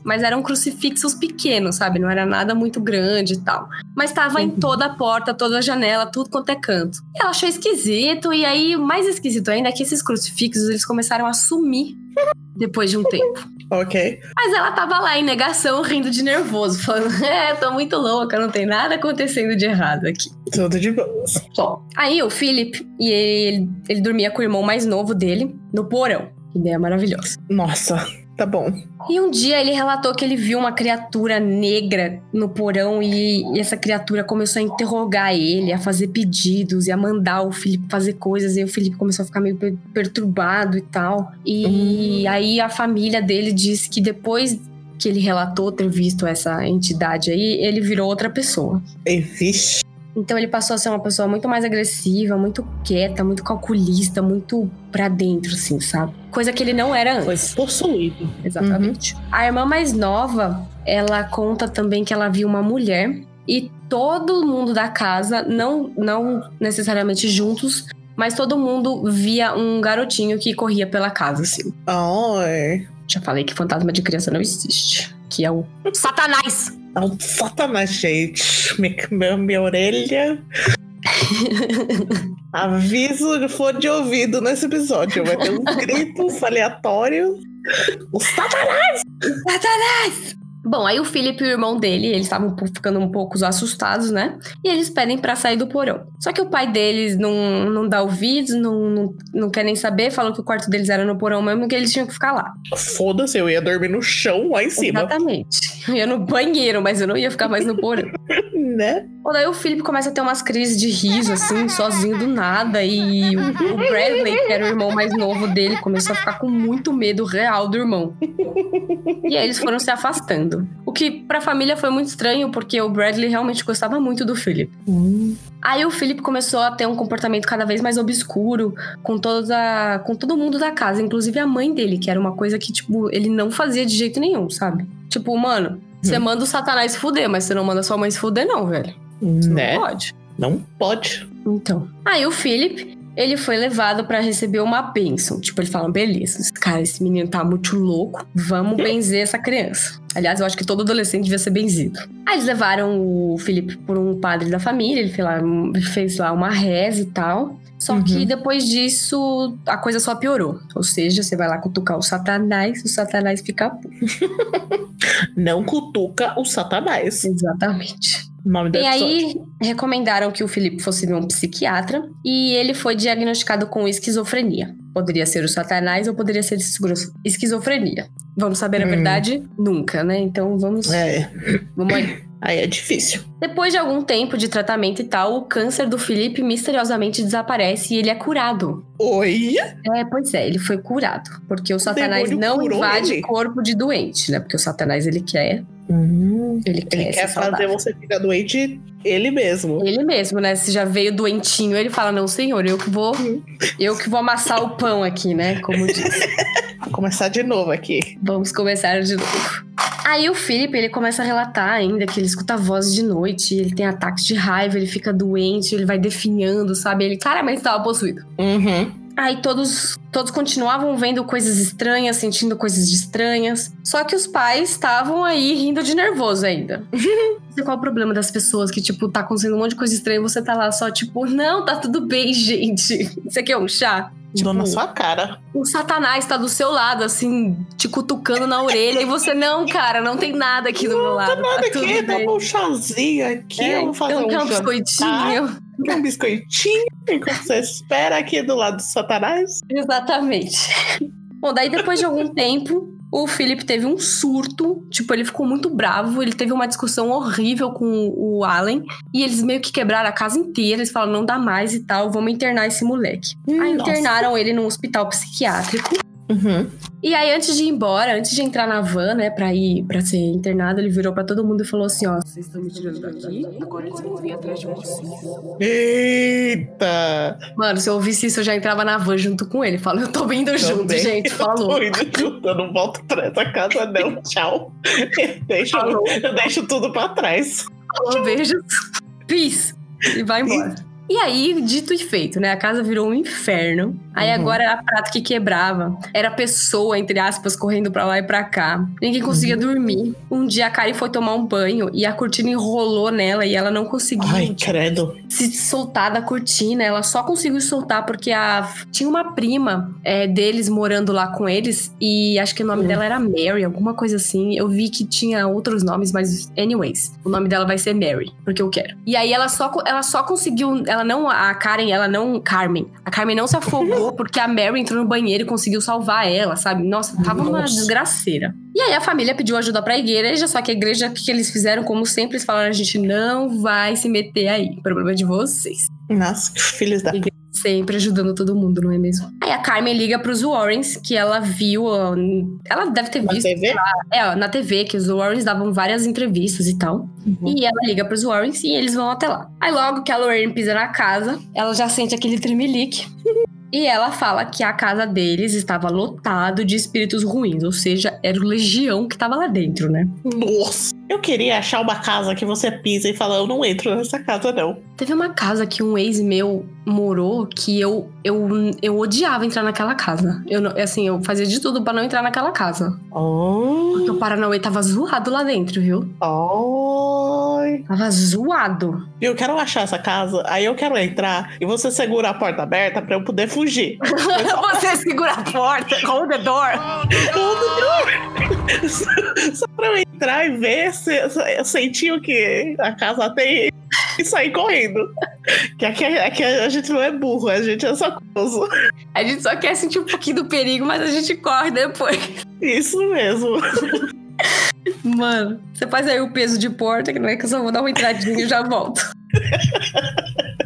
mas eram crucifixos pequenos, sabe? Não era nada muito grande e tal. Mas tava em Uhum. toda a porta, toda a janela, tudo quanto é canto. E ela achou esquisito, e aí, o mais esquisito ainda é que esses crucifixos, eles começaram a sumir depois de um tempo. Ok. Mas ela tava lá em negação, rindo de nervoso, falando: É, tô muito louca, não tem nada acontecendo de errado aqui. Tudo de boas. Bom, aí o Philip, e ele, ele dormia com o irmão mais novo dele no porão. Ideia maravilhosa. Nossa, tá bom. E um dia ele relatou que ele viu uma criatura negra no porão e, e essa criatura começou a interrogar ele, a fazer pedidos e a mandar o Felipe fazer coisas. E o Felipe começou a ficar meio per- perturbado e tal. E aí a família dele disse que depois que ele relatou ter visto essa entidade aí, ele virou outra pessoa. E, vixe. Então ele passou a ser uma pessoa muito mais agressiva, muito quieta, muito calculista, muito pra dentro, assim, sabe? Coisa que ele não era Foi antes. possuído. Exatamente. A irmã mais nova, ela conta também que ela viu uma mulher e todo mundo da casa, não, não necessariamente juntos, mas todo mundo via um garotinho que corria pela casa, assim. Ai. Já falei que fantasma de criança não existe. Que é o Satanás! É um satanás, gente. Minha, minha, minha orelha. Aviso de fone de ouvido nesse episódio. Vai ter uns gritos aleatórios. O satanás! Satanás! Bom, aí o Felipe e o irmão dele, eles estavam ficando um pouco assustados, né? E eles pedem pra sair do porão. Só que o pai deles não, não dá ouvidos, não, não, não quer nem saber, falou que o quarto deles era no porão mesmo, que eles tinham que ficar lá. Foda-se, eu ia dormir no chão lá em cima. Exatamente. Eu ia no banheiro, mas eu não ia ficar mais no porão. Né? Bom, daí o Felipe começa a ter umas crises de riso, assim, sozinho do nada. E o, o Bradley, que era o irmão mais novo dele, começou a ficar com muito medo real do irmão. E aí eles foram se afastando. O que pra família foi muito estranho, porque o Bradley realmente gostava muito do Philip. Hum, Aí o Philip começou a ter um comportamento cada vez mais obscuro com toda com todo mundo da casa, inclusive a mãe dele, que era uma coisa que tipo ele não fazia de jeito nenhum, sabe? Tipo, mano, você Hum. manda o Satanás se fuder, mas você não manda sua mãe se fuder não, velho. Né? Não pode. Não pode. Então. Aí o Philip, ele foi levado pra receber uma bênção. Tipo, ele fala: beleza, esse cara, esse menino tá muito louco, vamos benzer essa criança. Aliás, eu acho que todo adolescente devia ser benzido. Aí eles levaram o Felipe por um padre da família, ele fez lá, ele fez lá uma reza e tal. Só Uhum. que depois disso, a coisa só piorou. Ou seja, você vai lá cutucar o satanás, o satanás fica puto. Não cutuca o satanás. Exatamente. O nome do E episódio. aí, recomendaram que o Felipe fosse ver um psiquiatra e ele foi diagnosticado com esquizofrenia. Poderia ser o satanás ou poderia ser esquizo- esquizofrenia. Vamos saber a Hum. verdade? Nunca, né? Então vamos, É, vamos aí. Aí é difícil. Depois de algum tempo de tratamento e tal, o câncer do Felipe misteriosamente desaparece e ele é curado. Oi? É, pois é, ele foi curado. Porque o satanás demônio não invade ele? corpo de doente, né? Porque o satanás, ele quer... Hum, Ele quer, ele quer fazer você ficar doente ele mesmo. Ele mesmo, né? Se já veio doentinho, ele fala: Não, senhor, eu que vou. Eu que vou amassar o pão aqui, né? Como diz. Vou começar de novo aqui. Vamos começar de novo. Aí o Felipe, ele começa a relatar ainda que ele escuta vozes de noite, ele tem ataques de raiva, ele fica doente, ele vai definhando, sabe? Ele claramente estava possuído. Uhum. Aí todos, todos continuavam vendo coisas estranhas, sentindo coisas estranhas. Só que os pais estavam aí rindo de nervoso ainda. Não sei qual é o problema das pessoas que, tipo, tá acontecendo um monte de coisa estranha e você tá lá só, tipo, não, tá tudo bem, gente. Isso aqui é um chá. Dou na Tipo, sua cara. o satanás tá do seu lado, assim, te cutucando na orelha, e você, não, cara, não tem nada aqui do meu lado. Nada tá tudo aqui, dá um chazinho aqui. É, eu vou fazer então, um, um biscoitinho. Um biscoitinho. Enquanto você espera aqui do lado do satanás. Exatamente. Bom, daí depois de algum tempo, o Philip teve um surto, tipo, ele ficou muito bravo, ele teve uma discussão horrível com o Allen, e eles meio que quebraram a casa inteira, eles falaram, não dá mais e tal, vamos internar esse moleque. Aí Nossa. internaram ele num hospital psiquiátrico, Uhum. e aí antes de ir embora, antes de entrar na van, né, pra ir, pra ser internado, ele virou pra todo mundo e falou assim, ó, vocês estão me tirando daqui, agora eles vão vir atrás de vocês. Eita! Mano, se eu ouvisse isso, eu já entrava na van junto com ele. Falo, eu tô vindo junto, Também. gente. Falou. Tô indo junto, eu não volto pra essa casa, não. Tchau. Eu deixo, Falou. eu deixo tudo pra trás. Falou, beijos. Peace. E vai embora. E aí, dito e feito, né? A casa virou um inferno. Aí Uhum. agora era prato que quebrava. Era pessoa, entre aspas, correndo pra lá e pra cá. Ninguém conseguia Uhum. dormir. Um dia a Karen foi tomar um banho e a cortina enrolou nela e ela não conseguiu Ai, credo. se soltar da cortina. Ela só conseguiu soltar porque a... tinha uma prima é, deles morando lá com eles e acho que o nome Hum. dela era Mary, alguma coisa assim. Eu vi que tinha outros nomes, mas anyways, o nome dela vai ser Mary, porque eu quero. E aí ela só, ela só conseguiu, ela não, a Karen, ela não, Carmen, a Carmen não se afogou porque a Mary entrou no banheiro e conseguiu salvar ela, sabe? Nossa, tava uma Nossa. desgraceira. E aí a família pediu ajuda pra igreja, só que a igreja, o que que eles fizeram? Como sempre, eles falaram, a gente não vai se meter aí, o problema é de vocês. Nossa, que filhos da. Sempre ajudando todo mundo, não é mesmo? Aí a Carmen liga pros Warrens, que ela viu. Ela deve ter Na visto TV? é, ó, na TV, que os Warrens davam várias entrevistas e tal. Uhum. E ela liga pros Warrens e eles vão até lá. Aí logo que a Lorraine pisa na casa, ela já sente aquele tremelique. E ela fala que a casa deles estava lotado de espíritos ruins, ou seja, era o legião que tava lá dentro, né? Nossa. Eu queria achar uma casa que você pisa e fala, eu não entro nessa casa, não. Teve uma casa que um ex meu morou que eu eu, eu odiava entrar naquela casa. Eu assim, eu fazia de tudo pra não entrar naquela casa. Oh. Porque o Paranauê tava zoado lá dentro, viu? Oi. Tava zoado. Eu quero achar essa casa, aí eu quero entrar e você segura a porta aberta pra eu poder fugir. Você segura a porta, hold the door. Só pra eu entrar e ver se, se eu sentir o que a casa tem e sair correndo. Que aqui, aqui a gente não é burro, a gente é só curioso. A gente só quer sentir um pouquinho do perigo, mas a gente corre depois. Isso mesmo. Mano, você faz aí o peso de porta, que não é que eu só vou dar uma entradinha e já volto.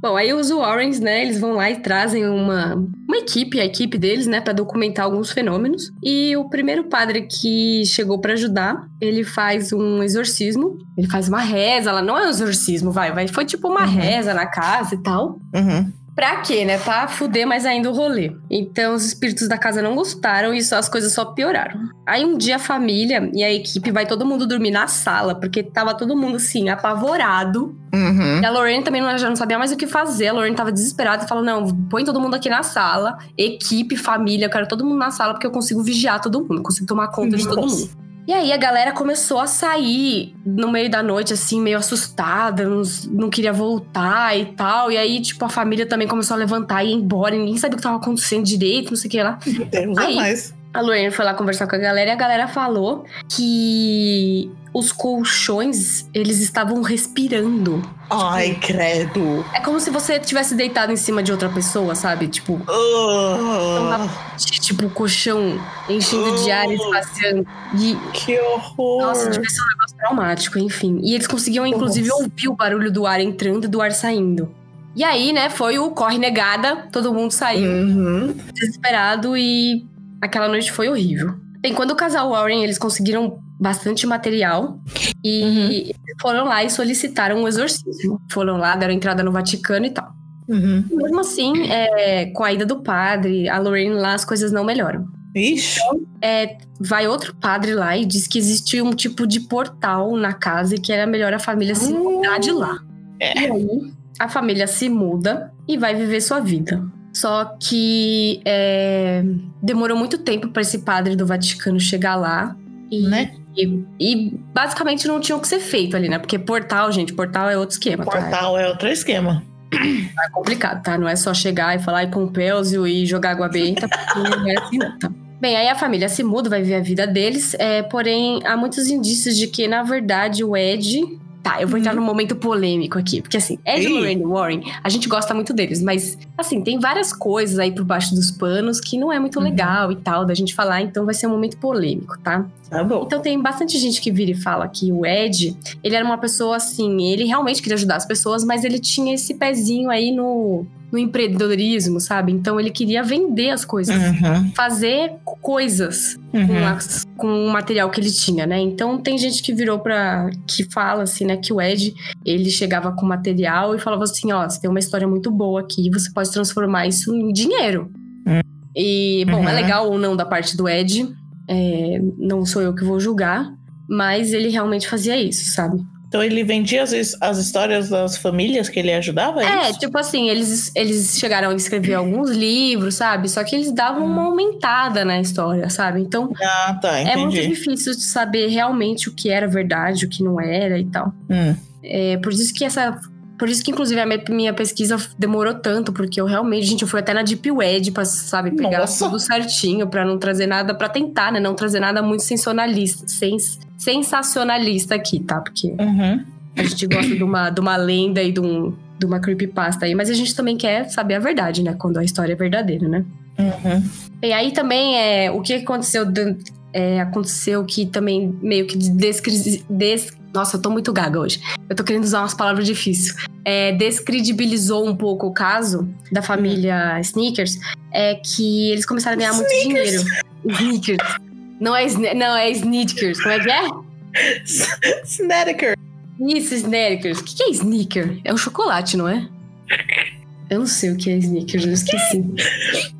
Bom, aí os Warrens, né, eles vão lá e trazem uma, uma equipe, a equipe deles, né, pra documentar alguns fenômenos. E o primeiro padre que chegou pra ajudar, ele faz um exorcismo, ele faz uma reza, ela não é um exorcismo, vai, vai, foi tipo uma Uhum. reza na casa e tal. Uhum. Pra quê, né? Pra fuder mais ainda o rolê. Então, os espíritos da casa não gostaram e só, as coisas só pioraram. Aí, um dia, a família e a equipe vai todo mundo dormir na sala, porque tava todo mundo, assim, apavorado. Uhum. E a Lorraine também não, já não sabia mais o que fazer. A Lorraine tava desesperada e falou: Não, põe todo mundo aqui na sala. Equipe, família, eu quero todo mundo na sala, porque eu consigo vigiar todo mundo, consigo tomar conta de todo Nossa. mundo. E aí a galera começou a sair no meio da noite, assim, meio assustada, não, não queria voltar e tal. E aí, tipo, a família também começou a levantar e ir embora. Ninguém sabia o que tava acontecendo direito, não sei o que lá. Deus é Aí. mais. A Lorraine foi lá conversar com a galera e a galera falou que os colchões, eles estavam respirando. Ai, credo. É como se você tivesse deitado em cima de outra pessoa, sabe? Tipo, de- tipo o colchão enchendo de ar e esvaziando. E, que horror. nossa, devia ser um negócio traumático, enfim. E eles conseguiam, inclusive, Nossa. ouvir o barulho do ar entrando e do ar saindo. E aí, né, foi o corre negada, todo mundo saiu Uhum. desesperado e aquela noite foi horrível. Bem, quando o casal Warren, eles conseguiram bastante material e foram lá e solicitaram um exorcismo. Foram lá, deram entrada no Vaticano e tal. Uhum. Mesmo assim, é, com a ida do padre, a Lorraine lá, as coisas não melhoram. Ixi. Vai outro padre lá e diz que existia um tipo de portal na casa e que era melhor a família se mudar de lá. É. E aí, a família se muda e vai viver sua vida. Só que é, demorou muito tempo para esse padre do Vaticano chegar lá. E, Né? e, e basicamente não tinha o que ser feito ali, né? Porque portal, gente, portal é outro esquema. tá? Portal é outro esquema. É complicado, tá? Não é só chegar e falar com o Pelzio e jogar água benta, porque não é assim, não, tá? Bem, aí a família se muda, vai viver a vida deles, é, porém há muitos indícios de que, na verdade, o Ed Tá, eu vou entrar num momento polêmico aqui. Porque assim, Ed e. Lorraine Warren, a gente gosta muito deles, mas assim, tem várias coisas aí por baixo dos panos que não é muito Uhum. legal e tal da gente falar, então vai ser um momento polêmico, tá? Tá bom. Então tem bastante gente que vira e fala que o Ed, ele era uma pessoa assim, ele realmente queria ajudar as pessoas, mas ele tinha esse pezinho aí no, no empreendedorismo, sabe? Então ele queria vender as coisas, Uhum. fazer coisas com, Uhum. as- com o material que ele tinha, né? Então tem gente que virou pra. que fala assim, né? Que o Ed, ele chegava com material e falava assim: ó, você tem uma história muito boa aqui, você pode transformar isso em dinheiro. Hum. E, bom, é Uhum. legal ou não da parte do Ed, é, não sou eu que vou julgar, mas ele realmente fazia isso, sabe? Então ele vendia as, as histórias das famílias que ele ajudava? É, É, tipo assim, eles, eles chegaram a escrever alguns livros, sabe? Só que eles davam uma aumentada na história, sabe? Então, Ah, tá, É muito difícil de saber realmente o que era verdade, o que não era e tal. Hum. É por isso que essa. Por isso que, inclusive, a minha- pesquisa demorou tanto, porque eu realmente, gente, eu fui até na Deep Web pra, sabe, pegar Nossa. tudo certinho, pra não trazer nada, pra tentar, né? Não trazer nada muito sensacionalista, sens, sensacionalista aqui, tá? Porque Uhum. a gente gosta de uma, de uma lenda e de, um, de uma creepypasta aí, mas a gente também quer saber a verdade, né? Quando a história é verdadeira, né? Uhum. E aí também é o que aconteceu é, aconteceu que também meio que descri... Nossa, eu tô muito gaga hoje. Eu tô querendo usar umas palavras difíceis. É, descredibilizou um pouco o caso da família Sneakers. É que eles começaram a ganhar muito dinheiro. Sneakers. Não é, não, é Sneakers. Como é que é? Snedeker. Isso, Sneakers. O que é Sneaker? É um chocolate, não é? Eu não sei o que é Sneakers, eu esqueci.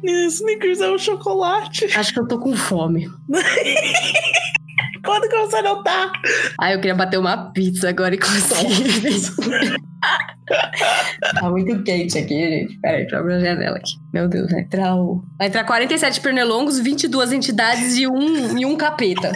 Snickers é um chocolate. Acho que eu tô com fome. Quando que você não tá? Ah, eu queria bater uma pizza agora e consegui. tá muito quente aqui, gente. Peraí, deixa eu abrir a janela aqui. Meu Deus, vai entrar o... Vai entrar 47 pernilongos, 22 entidades e um, e um capeta.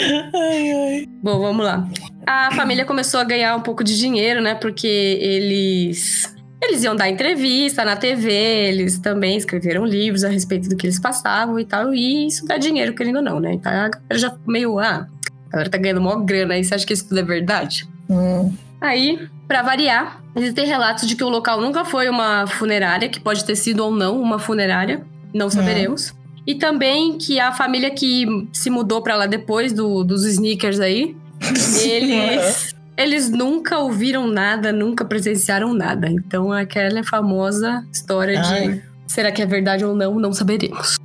Ai, ai. Bom, vamos lá. A família começou a ganhar um pouco de dinheiro, né? Porque eles... Eles iam dar entrevista na TV, eles também escreveram livros a respeito do que eles passavam e tal. E isso dá dinheiro, querendo ou não, né? Então a galera já ficou meio... Ah, a galera tá ganhando mó grana aí, você acha que isso tudo é verdade? Hum. Aí, pra variar, existem relatos de que o local nunca foi uma funerária, que pode ter sido ou não uma funerária, não saberemos. E também que a família que se mudou pra lá depois do- dos sneakers aí, eles, eles nunca ouviram nada, nunca presenciaram nada. Então, aquela famosa história de Ai. será que é verdade ou não, não saberemos.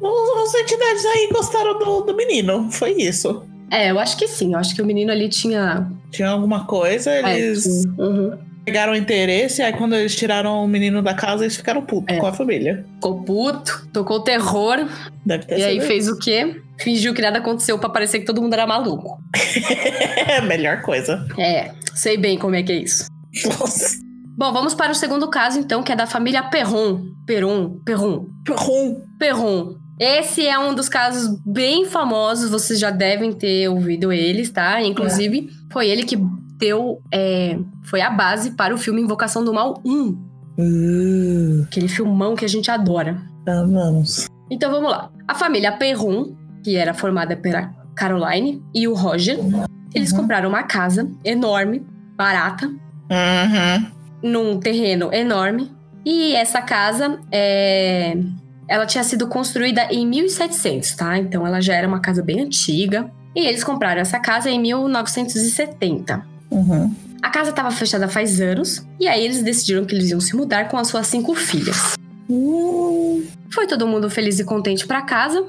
Os, os entidades aí gostaram do, do menino. Foi isso. É, eu acho que sim. Eu acho que o menino ali tinha. Tinha alguma coisa, É, eles sim. Uhum. pegaram interesse, aí quando eles tiraram o menino da casa, eles ficaram putos É. com a família. Ficou puto, tocou terror, Deve ter E aí sido fez o quê? Fingiu que nada aconteceu pra parecer que todo mundo era maluco. É melhor coisa. É, sei bem como é que é isso. Nossa. Bom, vamos para o segundo caso então, que é da família Perron. Perron, Perron, Rum. Perron. Esse é um dos casos bem famosos, vocês já devem ter ouvido eles, tá? Inclusive, foi ele que deu. é, foi a base para o filme Invocação do Mal 1. Uh, Aquele filmão que a gente adora. amamos. Então vamos lá. A família Perron, que era formada pela Caroline e o Roger, eles Uhum. compraram uma casa enorme, barata, Uhum. num terreno enorme. E essa casa é, ela tinha sido construída em 1700, tá? Então ela já era uma casa bem antiga. E eles compraram essa casa em 1970. Uhum. A casa estava fechada faz anos, e aí eles decidiram que eles iam se mudar com as suas cinco filhas. Hum, Foi todo mundo feliz e contente pra casa.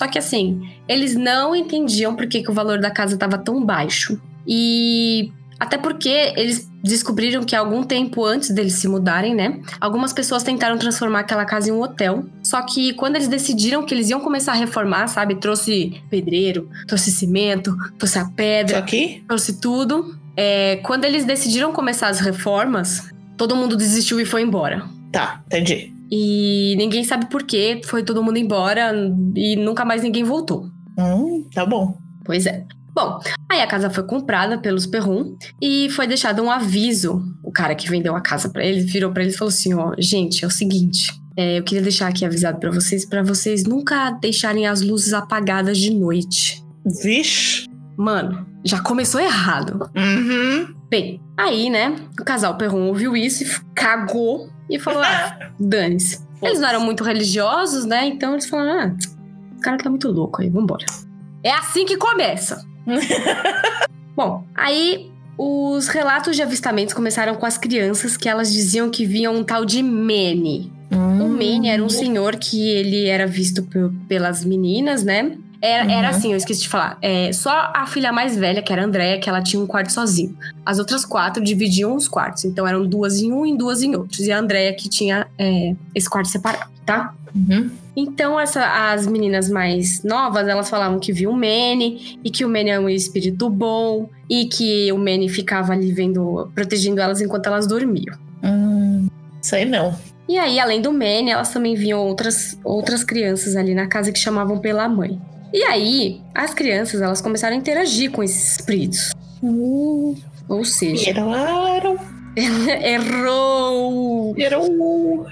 Só que assim, eles não entendiam por que, que o valor da casa estava tão baixo. E até porque eles descobriram que algum tempo antes deles se mudarem, né? Algumas pessoas tentaram transformar aquela casa em um hotel. Só que quando eles decidiram que eles iam começar a reformar, sabe? Trouxe pedreiro, trouxe cimento, trouxe a Isso pedra, aqui? trouxe tudo. É, quando eles decidiram começar as reformas, todo mundo desistiu e foi embora. Tá, entendi. E ninguém sabe por quê, foi todo mundo embora e nunca mais ninguém voltou. Hum, tá bom. Pois é. Bom, aí a casa foi comprada pelos Perrum e foi deixado um aviso. O cara que vendeu a casa pra eles virou pra eles e falou assim: ó, gente, é o seguinte. é, eu queria deixar aqui avisado pra vocês, pra vocês nunca deixarem as luzes apagadas de noite. Vixe. mano, já começou errado. Uhum. Bem, aí, né, o casal Perron ouviu isso e cagou e falou: ah, dane-se. Eles não eram muito religiosos, né? Então eles falaram: ah, o cara tá muito louco aí, vambora. É assim que começa. Bom, aí os relatos de avistamentos começaram com as crianças que elas diziam que viam um tal de Manny. Hum. O Manny era um senhor que ele era visto pe- pelas meninas, né? Era, Uhum. era assim, eu esqueci de falar. É, só a filha mais velha, que era a Andréia, que ela tinha um quarto sozinho. As outras quatro dividiam os quartos. Então eram duas em um e duas em outros. E a Andréia que tinha é, esse quarto separado, tá? Uhum. Então, essa, as meninas mais novas, elas falavam que viu o Manny e que o Manny é um espírito bom e que o Manny ficava ali vendo, protegendo elas enquanto elas dormiam. Hum. Sei não. E aí, além do Manny, elas também viam outras, outras crianças ali na casa que chamavam pela mãe. E aí, as crianças, elas começaram a interagir com esses espíritos. Hum. Ou seja, Erraram. errou! Errou.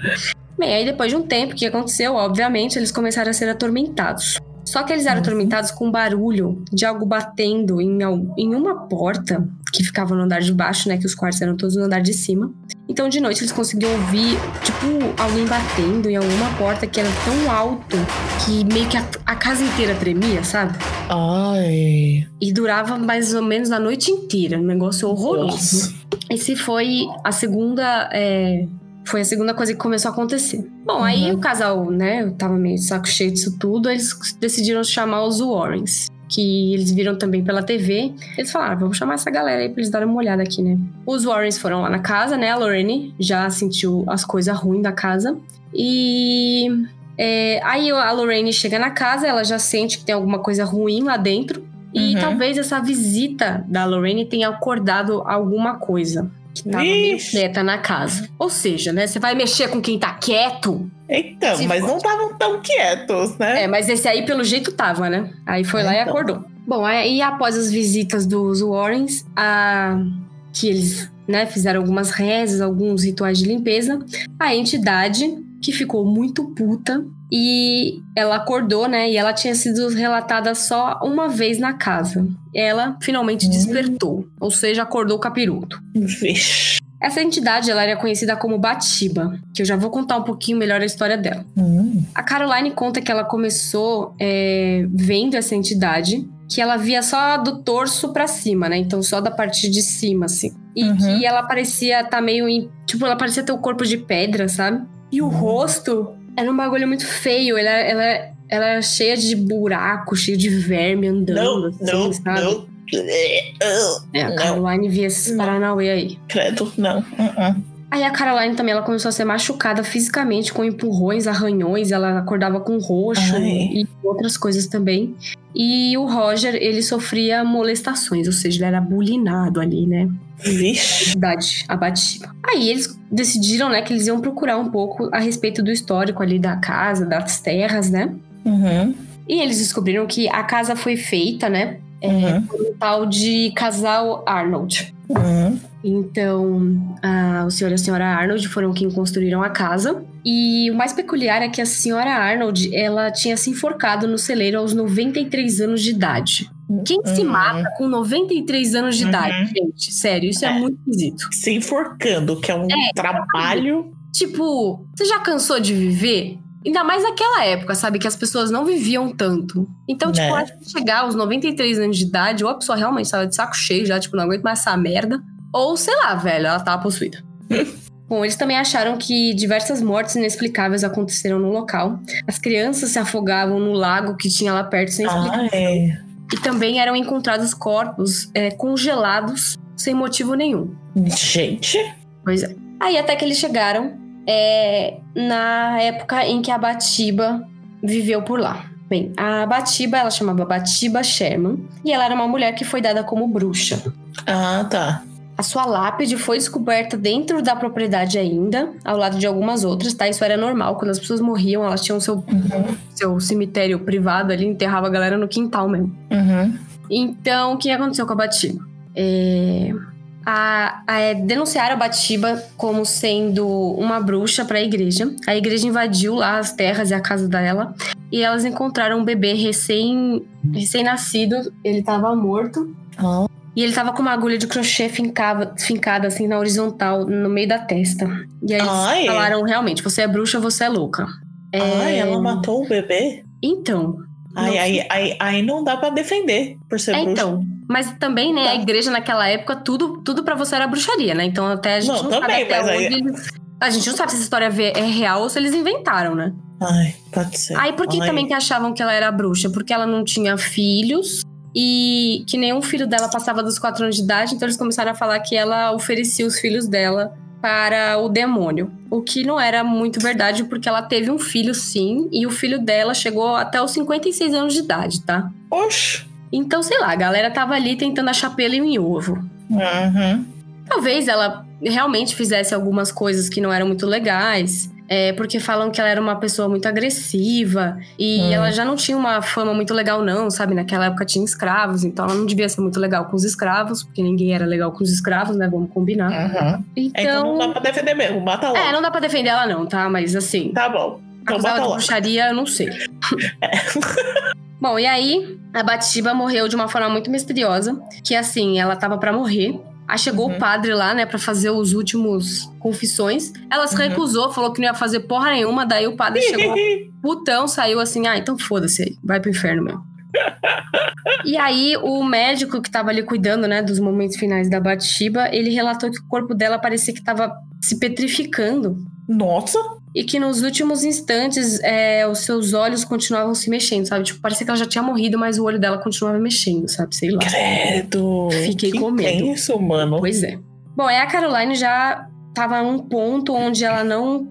Bem, aí depois de um tempo, o que aconteceu? Obviamente, eles começaram a ser atormentados. Só que eles eram atormentados com barulho de algo batendo em, em uma porta que ficava no andar de baixo, né? Que os quartos eram todos no andar de cima. Então, de noite, eles conseguiam ouvir, tipo, alguém batendo em alguma porta que era tão alto que meio que a, a casa inteira tremia, sabe? Ai. E durava mais ou menos a noite inteira. Um negócio horroroso. Nossa. Esse foi a segunda. é, foi a segunda coisa que começou a acontecer. Bom, aí Uhum. o casal, né? Eu tava meio de saco cheio disso tudo. Eles decidiram chamar os Warrens. Que eles viram também pela TV. Eles falaram: "Ah, vamos chamar essa galera aí pra eles darem uma olhada aqui, né? Os Warrens foram lá na casa, né? A Lorraine já sentiu as coisas ruins da casa. E. é, aí a Lorraine chega na casa, ela já sente que tem alguma coisa ruim lá dentro. E Uhum. talvez essa visita da Lorraine tenha acordado alguma coisa que tava meio quieta na casa. Ou seja, né? Você vai mexer com quem tá quieto? Então, Se mas for. não estavam tão quietos, né? É, mas esse aí, pelo jeito, tava, né? Aí foi lá e Então. acordou. Bom, aí após as visitas dos Warrens, a... que eles né, fizeram algumas rezas, alguns rituais de limpeza, a entidade, que ficou muito puta, e ela acordou, né? E ela tinha sido relatada só uma vez na casa. Ela finalmente Hum. despertou, ou seja, acordou o capiroto. Vixe. Essa entidade ela era conhecida como Batiba, que eu já vou contar um pouquinho melhor a história dela. Hum. A Caroline conta que ela começou é, vendo essa entidade, que ela via só do torso pra cima, né? Então só da parte de cima, assim. E Uhum. que ela parecia tá meio em. Tipo, ela parecia ter o corpo de pedra, sabe? E o rosto era um bagulho muito feio. Ela, ela, ela era cheia de buraco, cheio de verme andando, Não, assim, não, não. Uh, É, a Não. Caroline via esses Não. paranauê aí. Credo, não. Uh-uh. Aí a Caroline também ela começou a ser machucada fisicamente com empurrões, arranhões, ela acordava com roxo Ai. e outras coisas também. E o Roger, ele sofria molestações, ou seja, ele era bulinado ali, né? Vixe. Idade abativa. Aí eles decidiram, né, que eles iam procurar um pouco a respeito do histórico ali da casa, das terras, né? Uhum. E eles descobriram que a casa foi feita, né, Uhum. por um tal de casal Arnold. Uhum. Então, a- o senhor e a senhora Arnold foram quem construíram a casa. E o mais peculiar é que a senhora Arnold, ela tinha se enforcado no celeiro aos 93 anos de idade. Quem se Uhum. mata com 93 anos de Uhum. idade, gente? Sério, isso é, É. muito esquisito. Se enforcando, que é um trabalho. Tipo, você já cansou de viver? Ainda mais naquela época, sabe? Que as pessoas não viviam tanto. Então, tipo, Né. acho que chegar aos 93 anos de idade, ou a pessoa realmente estava de saco cheio já, tipo, não aguento mais essa merda. Ou, sei lá, velho, ela tava possuída. Bom, eles também acharam que diversas mortes inexplicáveis aconteceram no local. As crianças se afogavam no lago que tinha lá perto sem explicação. Ah, é. E também eram encontrados corpos é, congelados sem motivo nenhum. Gente. Pois é. Aí até que eles chegaram é, na época em que a Batiba viveu por lá. Bem, a Batiba, ela chamava Batiba Sherman, e ela era uma mulher que foi dada como bruxa. Ah, tá. A sua lápide foi descoberta dentro da propriedade ainda, ao lado de algumas outras, tá? Isso era normal. Quando as pessoas morriam, elas tinham seu, Uhum. seu cemitério privado ali, enterrava a galera no quintal mesmo. Uhum. Então, o que aconteceu com a Batiba? É, a, a, é, denunciaram a Batiba como sendo uma bruxa para a igreja. A igreja invadiu lá as terras e a casa dela. E elas encontraram um bebê recém, recém-nascido. Ele estava morto. Oh. E ele tava com uma agulha de crochê fincava, fincada assim na horizontal, no meio da testa. E aí Ai. eles falaram, realmente, você é bruxa, você é louca. É... Ai, ela matou o bebê? Então. Ai, não- aí, aí, aí não dá pra defender por ser É, bruxa. então. Mas também, né, a igreja naquela época, tudo, tudo para você era bruxaria, né? Então até a gente Não, não, também, sabe até mas aí- onde eles... A gente não sabe se essa história é real ou se eles inventaram, né? Ai, pode ser. Aí por que Ai. também que achavam que ela era bruxa? Porque ela não tinha filhos e que nenhum filho dela passava dos 4 anos de idade, então eles começaram a falar que ela oferecia os filhos dela para o demônio. O que não era muito verdade, porque ela teve um filho sim, e o filho dela chegou até os 56 anos de idade, tá? Oxe. Então, sei lá, a galera tava ali tentando achar pelo em ovo. Uhum. Talvez ela realmente fizesse algumas coisas que não eram muito legais. É, porque falam que ela era uma pessoa muito agressiva e Hum. ela já não tinha uma fama muito legal, não, sabe? Naquela época tinha escravos, então ela não devia ser muito legal com os escravos, porque ninguém era legal com os escravos, né? Vamos combinar. Uhum. Então Então. não dá pra defender mesmo, mata logo. É, não dá pra defender ela, não, tá? Mas assim, Tá bom. Então bota de logo. bruxaria, eu não sei. Bom, e aí, a Batiba morreu de uma forma muito misteriosa, que assim, ela tava pra morrer. Aí chegou Uhum. o padre lá, né, pra fazer os últimos confissões. Ela se Uhum. recusou, falou que não ia fazer porra nenhuma. Daí o padre chegou putão, saiu assim: ah, então foda-se aí, vai pro inferno mesmo. e aí, o médico que tava ali cuidando, né, dos momentos finais da Batiba, ele relatou que o corpo dela parecia que tava se petrificando. Nossa. E que nos últimos instantes é, os seus olhos continuavam se mexendo, sabe? Tipo, parecia que ela já tinha morrido, mas o olho dela continuava mexendo, sabe? Sei lá. Credo. Fiquei que com medo. Tenso, mano. Pois é. Bom, aí a Caroline já tava num ponto onde ela não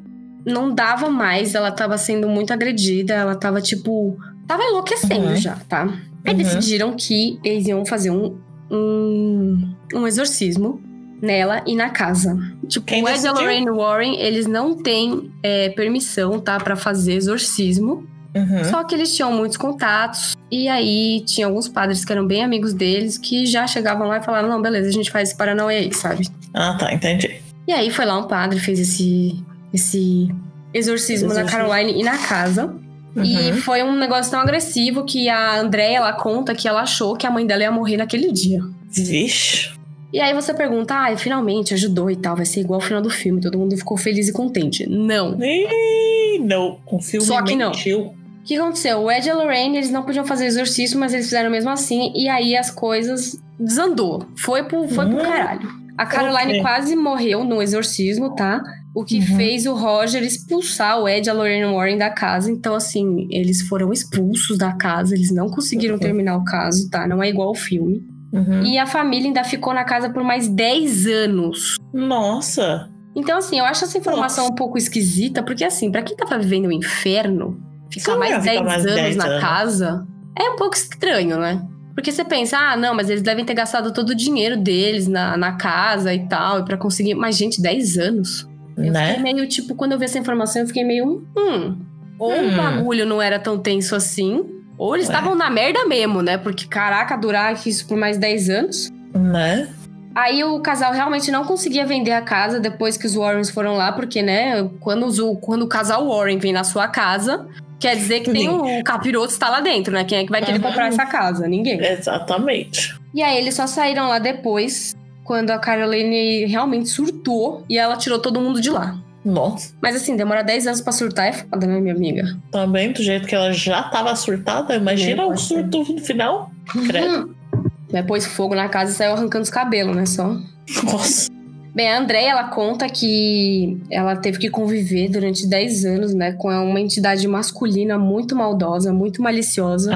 não dava mais, ela tava sendo muito agredida, ela tava tipo, tava enlouquecendo Uhum. já, tá? Aí Uhum. decidiram que eles iam fazer um um, um exorcismo nela e na casa. Tipo, Quem o Ed e a? Lorraine Warren, eles não têm é, permissão, tá, Pra fazer exorcismo. Uhum. Só que eles tinham muitos contatos. E aí tinha alguns padres que eram bem amigos deles que já chegavam lá e falaram: não, beleza, a gente faz esse paranauê aí, sabe? Ah, tá, entendi. E aí foi lá um padre, fez esse, esse exorcismo na. Caroline e na casa. E Uhum. foi um negócio tão agressivo que a Andrea ela conta que ela achou que a mãe dela ia morrer naquele dia. Vixe. E aí você pergunta, ah, finalmente ajudou e tal, vai ser igual ao final do filme, todo mundo ficou feliz e contente. Não. Ih, não. Com filme Só que não. mentiu. O que aconteceu? O Ed e a Lorraine, eles não podiam fazer exorcismo, mas eles fizeram mesmo assim. E aí as coisas desandou. Foi pro, foi pro Hum. caralho. A Caroline Ok. quase morreu no exorcismo, tá? O que Uhum. fez o Roger expulsar o Ed e a Lorraine Warren da casa. Então, assim, eles foram expulsos da casa. Eles não conseguiram Uhum. terminar o caso, tá? Não é igual ao filme. Uhum. E a família ainda ficou na casa por mais 10 anos. Nossa. Então, assim, eu acho essa informação Nossa. um pouco esquisita, porque, assim, pra quem tava vivendo o inferno, ficar mais é ficar 10 mais anos 10 na anos? casa é um pouco estranho, né? Porque você pensa, ah, não, mas eles devem ter gastado todo o dinheiro deles na, na casa e tal, e pra conseguir. Mas, gente, 10 anos. Eu né? fiquei meio, tipo, quando eu vi essa informação, eu fiquei meio, hum. Ou Hum. o bagulho não era tão tenso assim, ou eles Ué. estavam na merda mesmo, né? Porque, caraca, durar isso por mais 10 anos. Né? Aí o casal realmente não conseguia vender a casa depois que os Warrens foram lá, porque, né, quando, os- o- quando o casal Warren vem na sua casa, quer dizer que tem um capiroto está lá dentro, né? Quem é que vai querer Uhum. comprar essa casa? Ninguém. Exatamente. E aí eles só saíram lá depois, quando a Caroline realmente surtou e ela tirou todo mundo de lá. Nossa. Mas assim, demorar 10 anos pra surtar é foda, né, minha amiga? Também, do jeito que ela já tava surtada, imagina o Deus. surto no final. Credo. Pôs fogo na casa e saiu arrancando os cabelos, né, só. Nossa. Bem, a Andrea, ela conta que ela teve que conviver durante 10 anos, né, com uma entidade masculina muito maldosa, muito maliciosa,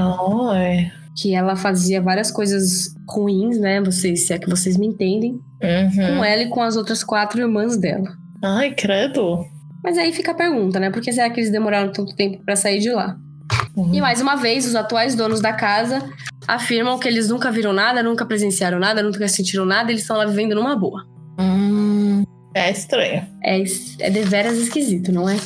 é. que ela fazia várias coisas ruins, né, vocês, se é que vocês me entendem, Uhum. com ela e com as outras quatro irmãs dela. Ai, credo. Mas aí fica a pergunta, né, por que será que eles demoraram tanto tempo pra sair de lá? Uhum. E mais uma vez, os atuais donos da casa afirmam que eles nunca viram nada, nunca presenciaram nada, nunca sentiram nada, eles estão lá vivendo numa boa. Hum, é estranho. É, é deveras esquisito, não é?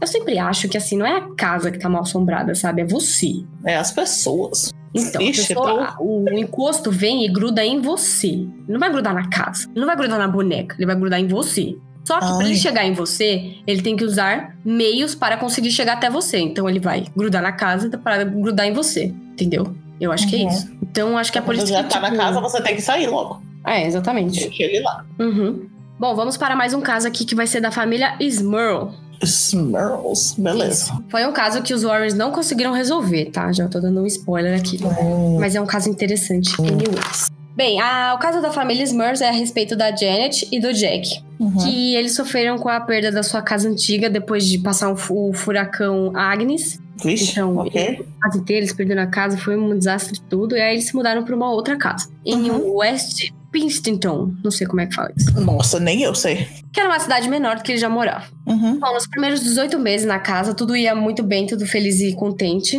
Eu sempre acho que assim, não é a casa que tá mal assombrada, sabe? É você. É as pessoas. Então, a Ixi, pessoa- tá. o encosto vem e gruda em você. Ele não vai grudar na casa. Ele não vai grudar na boneca. Ele vai grudar em você. Só que para ele chegar em você, ele tem que usar meios para conseguir chegar até você. Então ele vai grudar na casa para grudar em você. Entendeu? Eu acho que é Uhum. isso. Então acho que é por Quando isso já que. tá na tipo- casa, você tem que sair logo. É, exatamente. Deixa ele lá. Uhum. Bom, vamos para mais um caso aqui que vai ser da família Smurl. Smurls. Beleza. Foi um caso que os Warriors não conseguiram resolver, tá? Já tô dando um spoiler aqui. Hum, Mas é um caso interessante, anyways. Bem, a- o caso da família Smurfs é a respeito da Janet e do Jack. uhum. Que eles sofreram com a perda da sua casa antiga depois de passar um o furacão Agnes. Vixe, Então, ok. A casa inteira, eles perderam a casa, foi um desastre tudo. E aí eles se mudaram pra uma outra casa. Em Uhum. West Pinstington. Não sei como é que fala isso. Nossa, nem eu sei. Que era uma cidade menor do que eles já moravam. Uhum. Bom, nos primeiros 18 meses na casa, tudo ia muito bem, tudo feliz e contente.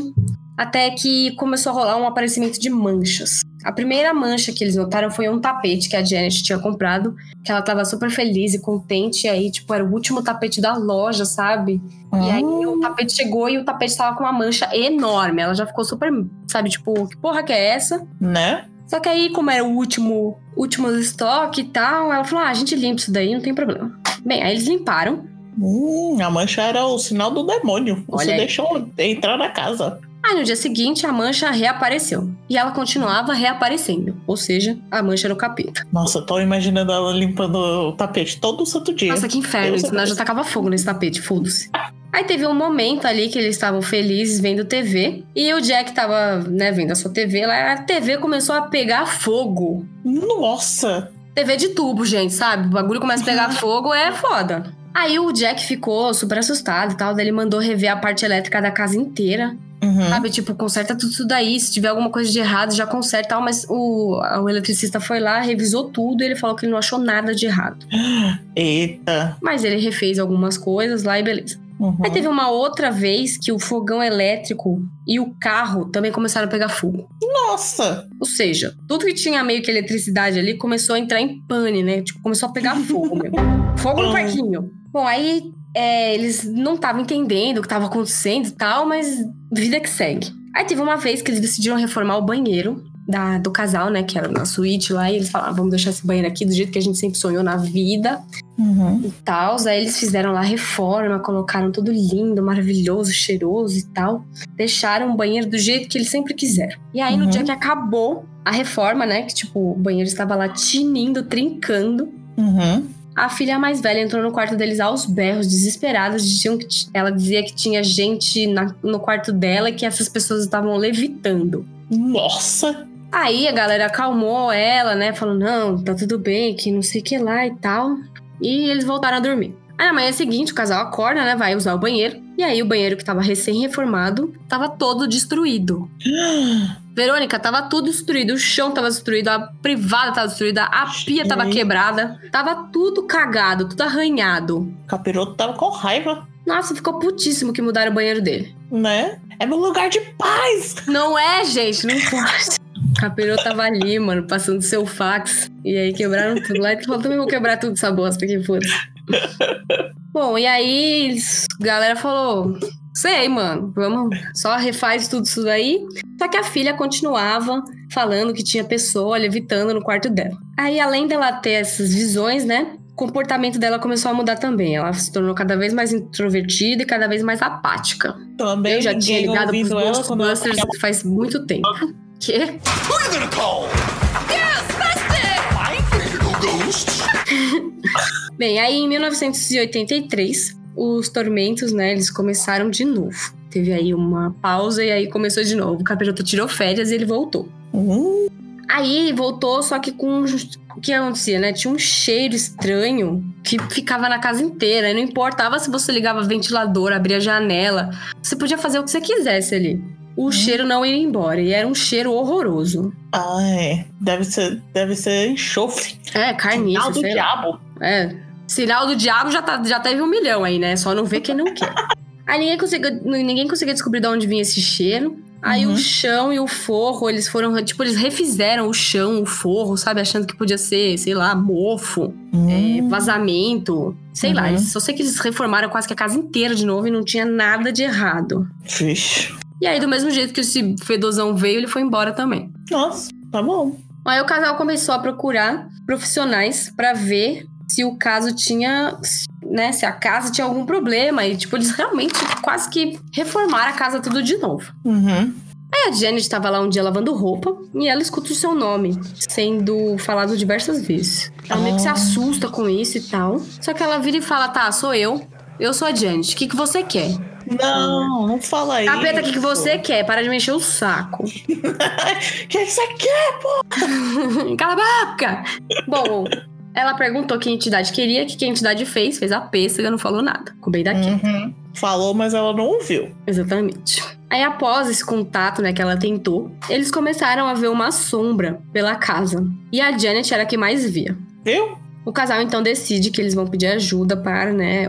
Até que começou a rolar um aparecimento de manchas. A primeira mancha que eles notaram foi um tapete que a Janet tinha comprado, que ela tava super feliz e contente, e aí, tipo, era o último tapete da loja, sabe? E aí Hum. o tapete chegou e o tapete tava com uma mancha enorme. Ela já ficou super, sabe, tipo, que porra que é essa? Né? Só que aí, como era o último, último estoque e tal, ela falou: ah, a gente limpa isso daí, não tem problema. Bem, aí eles limparam. Hum, a mancha era o sinal do demônio. Você aí. deixou entrar na casa. Aí no dia seguinte a mancha reapareceu. E ela continuava reaparecendo. Ou seja, a mancha era o capeta. Nossa, tô imaginando ela limpando o tapete todo santo dia. Nossa, que inferno. Isso nós já tacava fogo nesse tapete, foda-se. Aí teve um momento ali que eles estavam felizes vendo TV. E o Jack tava, né, vendo a sua TV. Lá a TV começou a pegar fogo. Nossa! TV de tubo, gente, sabe? O bagulho começa a pegar fogo, é foda. Aí o Jack ficou super assustado e tal. Daí ele mandou rever a parte elétrica da casa inteira. Uhum. Sabe, tipo, conserta tudo isso daí. Se tiver alguma coisa de errado, já conserta tal. Mas o, o eletricista foi lá, revisou tudo e ele falou que ele não achou nada de errado. Eita. Mas ele refez algumas coisas lá e beleza. Uhum. Aí teve uma outra vez que o fogão elétrico e o carro também começaram a pegar fogo. Nossa! Ou seja, tudo que tinha meio que eletricidade ali começou a entrar em pane, né? Tipo, começou a pegar fogo mesmo. Fogo no parquinho. Bom, aí é, eles não estavam entendendo o que estava acontecendo e tal, mas vida que segue. Aí teve uma vez que eles decidiram reformar o banheiro da- do casal, né? Que era na suíte lá, e eles falaram: "Ah, vamos deixar esse banheiro aqui do jeito que a gente sempre sonhou na vida Uhum. e tal. Aí eles fizeram lá a reforma, colocaram tudo lindo, maravilhoso, cheiroso e tal. Deixaram o banheiro do jeito que eles sempre quiseram. E aí, no Uhum. dia que acabou a reforma, né? Que tipo, o banheiro estava lá tinindo, trincando. Uhum. A filha mais velha entrou no quarto deles aos berros, desesperada. Diziam que ela dizia que tinha gente na- no quarto dela e que essas pessoas estavam levitando. Nossa! Aí a galera acalmou ela, né? Falou, não, tá tudo bem, que não sei o que lá e tal. E eles voltaram a dormir. Aí na manhã seguinte, o casal acorda, né? Vai usar o banheiro. E aí o banheiro que tava recém-reformado tava todo destruído. Verônica, tava tudo destruído. O chão tava destruído, a privada tava destruída, a pia tava quebrada. Tava tudo cagado, tudo arranhado. O capiroto tava com raiva, Nossa, ficou putíssimo que mudaram o banheiro dele. né? É meu lugar de paz! Não é, gente, não pode. O capiroto tava ali, mano, passando seu fax. E aí quebraram tudo lá. E falou, também vou quebrar tudo essa bosta aqui, foda Bom, e aí a galera falou... Sei, mano, vamos, só refaz tudo isso daí. Só que a filha continuava falando que tinha pessoa levitando no quarto dela. Aí, além dela ter essas visões, né? O comportamento dela começou a mudar também. Ela se tornou cada vez mais introvertida e cada vez mais apática. Também Eu já tinha ligado pros ouvindo ela Ghostbusters faz muito tempo. Que? You gonna call? Ghosts. Bem, aí em 1983, os tormentos, né, eles começaram de novo. Teve aí uma pausa e aí começou de novo. O Capiroto tirou férias e ele voltou. Hum, Aí voltou, só que com. O que acontecia, né? Tinha um cheiro estranho que ficava na casa inteira. E não importava se você ligava ventilador, abria a janela. Você podia fazer o que você quisesse ali. O cheiro não ia embora. E era um cheiro horroroso. ai, deve ser, deve ser enxofre. É, carniça, Sinal do diabo. É. Sinal do diabo já, tá, já teve um milhão aí, né? Só não vê quem não quer. Aí ninguém conseguiu, ninguém conseguia descobrir de onde vinha esse cheiro. Aí Uhum. o chão e o forro, eles foram, tipo, eles refizeram o chão, o forro, sabe? Achando que podia ser, sei lá, mofo, é, Hum, vazamento. Sei lá, Uhum. eles- só sei que eles reformaram quase que a casa inteira de novo e não tinha nada de errado. Vixe. E aí, do mesmo jeito que esse fedozão veio, ele foi embora também. Nossa, tá bom. Aí o casal começou a procurar profissionais pra ver se o caso tinha, né, se a casa tinha algum problema e tipo eles realmente quase que reformaram a casa tudo de novo. Uhum. Aí a Janet estava lá um dia lavando roupa e ela escuta o seu nome sendo falado diversas vezes. Ela meio que se assusta com isso e tal. Só que ela vira e fala: Tá, sou eu. Eu sou a Janet. O que, que você quer? Não, não fala isso. Capeta, o que, que você quer? Para de me encher o saco. O que você quer, pô? Cala a boca! Bom, ela perguntou que entidade queria, que que a entidade fez, fez a pêssega, não falou nada. Ficou bem daqui. Uhum. Falou, mas ela não ouviu. Exatamente. Aí, após esse contato, né, que ela tentou, eles começaram a ver uma sombra pela casa. E a Janet era a que mais via. Viu? O casal então decide que eles vão pedir ajuda para, né,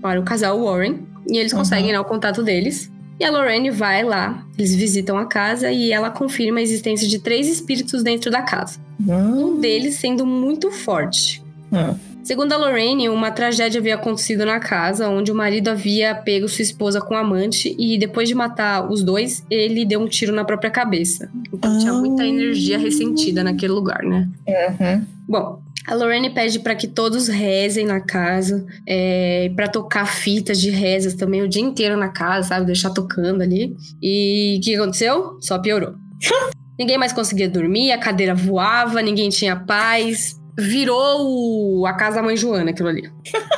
para o casal Warren. E eles Uhum. conseguem né, o contato deles. E a Lorraine vai lá, eles visitam a casa e ela confirma a existência de três espíritos dentro da casa. Hum. Um deles sendo muito forte. Hum. Segundo a Lorraine, uma tragédia havia acontecido na casa, onde o marido havia pego sua esposa com um amante e depois de matar os dois, ele deu um tiro na própria cabeça. Então tinha muita Ah. energia ressentida naquele lugar, né? Uhum. Bom, a Lorraine pede para que todos rezem na casa, é, para tocar fitas de rezas também o dia inteiro na casa, sabe? Deixar tocando ali. E o que aconteceu? Só piorou. ninguém mais conseguia dormir, a cadeira voava, ninguém tinha paz. Virou o- a casa da mãe Joana, aquilo ali.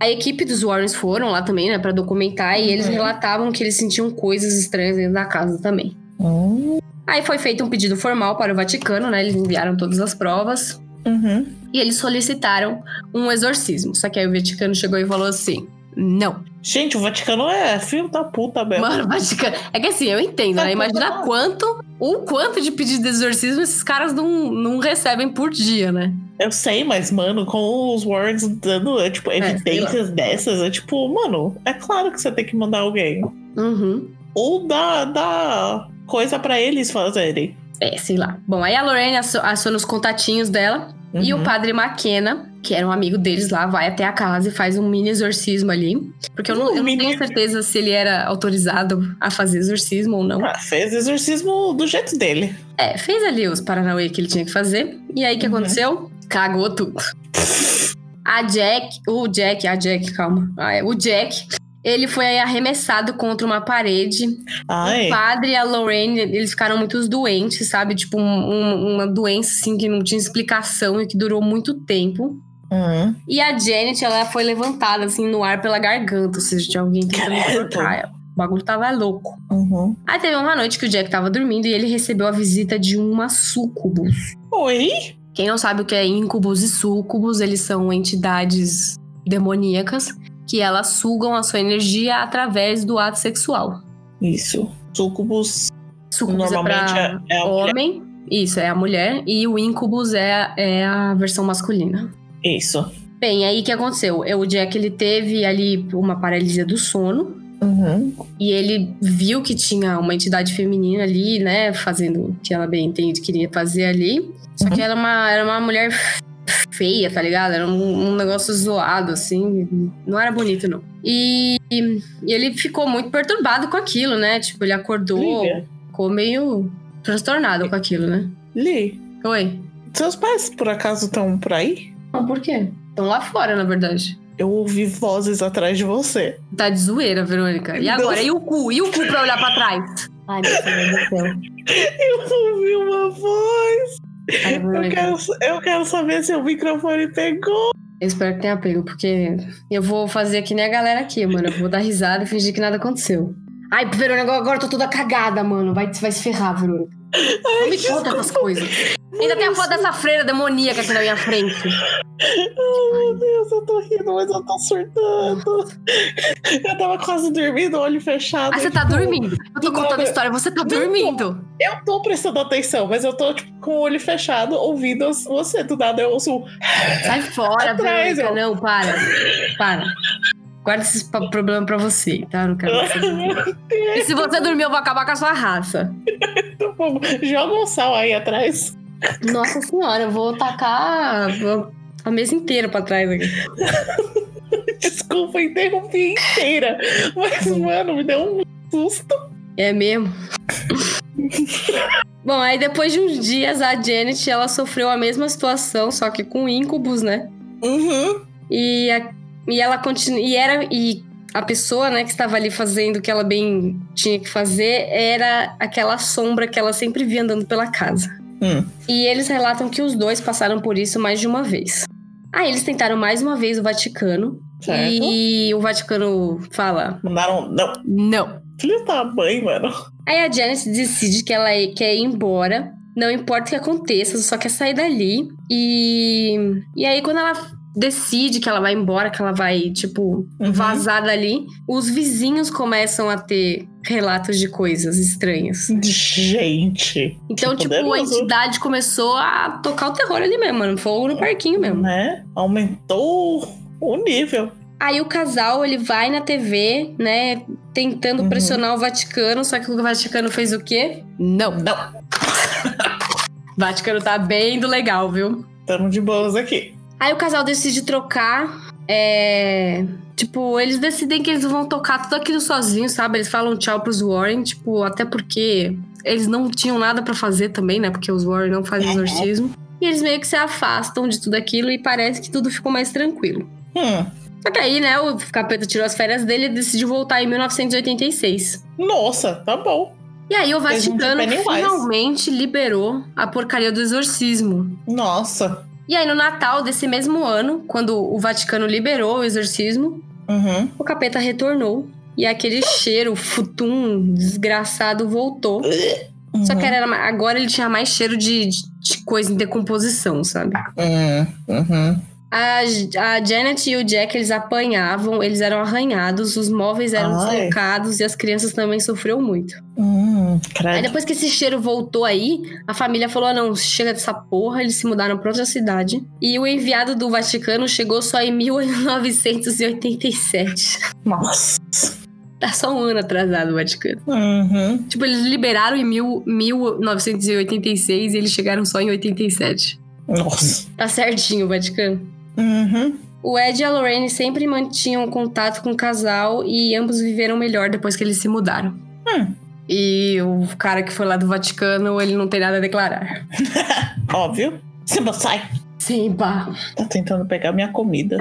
A equipe dos Warrens foram lá também, né, pra documentar, e eles Uhum. relatavam que eles sentiam coisas estranhas dentro da casa também. Hum. Aí foi feito um pedido formal para o Vaticano, né? Eles enviaram todas as provas. Uhum. E eles solicitaram um exorcismo. Só que aí o Vaticano chegou e falou assim: não. Gente, o Vaticano é filho da puta mesmo. Mano, o Vaticano. É que assim, eu entendo, né? Imagina quanto, o quanto de pedido de exorcismo esses caras não, não recebem por dia, né? Eu sei, mas, mano, com os Warrens dando, é, tipo, sei evidências dessas, é tipo, mano, é claro que você tem que mandar alguém. Uhum. Ou dá, dá coisa pra eles fazerem. É, sei lá. Bom, aí a Lorraine aciona os contatinhos dela. E o Uhum. padre McKenna, que era um amigo deles lá, vai até a casa e faz um mini exorcismo ali. Porque eu não, eu não tenho certeza se ele era autorizado a fazer exorcismo ou não. Ah, fez exorcismo do jeito dele. É, fez ali os Paranauê que ele tinha que fazer. E aí o que Uhum. aconteceu? Cagou tudo. A Jack, o Jack, a Jack, calma. Ah, é, o Jack, ele foi arremessado contra uma parede. Ai. O padre e a Lorraine, eles ficaram muito doentes, sabe? Tipo, um- um- uma doença assim que não tinha explicação e que durou muito tempo. Uhum. E a Janet, ela foi levantada assim no ar pela garganta, ou seja, tinha alguém tentando cortar ela. O bagulho tava louco. Uhum. Aí teve uma noite que o Jack tava dormindo e ele recebeu a visita de uma sucubus. Oi? Quem não sabe o que é íncubos e súcubos, eles são entidades demoníacas que elas sugam a sua energia através do ato sexual. Isso. Sucubus Súcubus normalmente é é, é a mulher. homem, isso, é a mulher, e o íncubus é, é a versão masculina. Isso. Bem, aí o que aconteceu? O Jack, ele teve ali uma paralisia do sono, Uhum. e ele viu que tinha uma entidade feminina ali, né, fazendo o que ela bem entende queria fazer ali. Só que Uhum. era uma, era uma mulher feia, tá ligado? Era um, um negócio zoado, assim. Não era bonito, não. E, e ele ficou muito perturbado com aquilo, né? Tipo, ele acordou, Lívia. ficou meio transtornado com aquilo, né? Li, Oi. seus pais por acaso estão por aí? Não, por quê? Estão lá fora, na verdade. Eu ouvi vozes atrás de você. Tá de zoeira, Verônica. E agora? Deus. E o cu? E o cu pra olhar pra trás? Ai, meu Deus do céu. Eu ouvi uma voz. Ai, Eu quero, eu quero saber se o microfone pegou. Eu espero que tenha pego, porque eu vou fazer que nem a galera aqui, mano. Eu vou dar risada e fingir que nada aconteceu. Ai, Verônica, agora, eu tô toda cagada, mano. Vai, vai se ferrar, Verônica. Não me conta essas coisas. Ainda tem a foto dessa freira demoníaca aqui na minha frente. Ai, meu Deus, eu tô rindo, mas eu tô surtando. Eu tava quase dormindo, olho fechado. Ah, você tá tipo, dormindo. Eu tô do contando a história, você tá Não, dormindo. Eu tô prestando atenção, mas eu tô tipo, com o olho fechado, ouvindo você. Do nada eu ouço. Sai fora, Atrás, ó. Não, para. Para. Guarda esses pa- problemas pra você, tá? Eu Não quero que. E se você dormir, eu vou acabar com a sua raça. Joga um sal aí atrás. Nossa senhora, eu vou tacar a- mesa inteira pra trás aqui. Desculpa, interrompi inteira. Mas, mano, me deu um susto. É mesmo? Bom, aí depois de uns dias, a Janet, ela sofreu a mesma situação, só que com íncubos, né? Uhum. E, a- e ela continua. E era. E a pessoa, né, que estava ali fazendo o que ela bem tinha que fazer era aquela sombra que ela sempre via andando pela casa. Hum. E eles relatam que os dois passaram por isso mais de uma vez. Aí eles tentaram mais uma vez o Vaticano. Certo. E o Vaticano fala: Mandaram. Não. não. Filho da mãe, mano. Aí a Janice decide que ela quer ir embora. Não importa o que aconteça, só quer sair dali. E, e aí, quando ela decide que ela vai embora, que ela vai, tipo, Uhum. vazar dali, os vizinhos começam a ter relatos de coisas estranhas. Gente. Então, tipo, a poderoso. entidade começou a tocar o terror ali mesmo, mano. Fogo no parquinho mesmo. Né? Aumentou o nível. Aí o casal, ele vai na TV, né, tentando Uhum. pressionar o Vaticano, só que o Vaticano fez o quê? Não. Não. O Vaticano tá bem do legal, viu? Tamo de boas aqui. Aí o casal decide trocar. É. Tipo, eles decidem que eles vão tocar tudo aquilo sozinhos, sabe? Eles falam tchau pros Warren, tipo, até porque eles não tinham nada pra fazer também, né? Porque os Warren não fazem exorcismo. E eles meio que se afastam de tudo aquilo e parece que tudo ficou mais tranquilo. Hum. Só que aí, né, o capeta tirou as férias dele e decidiu voltar em 1986. Nossa, tá bom. E aí o Vaticano finalmente liberou a porcaria do exorcismo. Nossa. E aí, no Natal desse mesmo ano, quando o Vaticano liberou o exorcismo, Uhum. o capeta retornou. E aquele cheiro futum desgraçado voltou. Só que Uhum. era, agora ele tinha mais cheiro de, de- de coisa em decomposição, sabe? Uhum. A, a Janet e o Jack, eles apanhavam, eles eram arranhados, os móveis eram Ai. deslocados e as crianças também sofreram muito. Hum, Aí depois que esse cheiro voltou aí, a família falou: ah, não, chega dessa porra, eles se mudaram pra outra cidade. E o enviado do Vaticano chegou só em 1987. Nossa. Tá só um ano atrasado o Vaticano. Uhum. Tipo, eles liberaram em mil, 1986 e eles chegaram só em 87. Nossa. Tá certinho o Vaticano. Uhum. O Ed e a Lorraine sempre mantinham contato com o casal e ambos viveram melhor depois que eles se mudaram. Hum. E o cara que foi lá do Vaticano, ele não tem nada a declarar. Óbvio. Simba, sai. Sim, pá. Tá tentando pegar minha comida.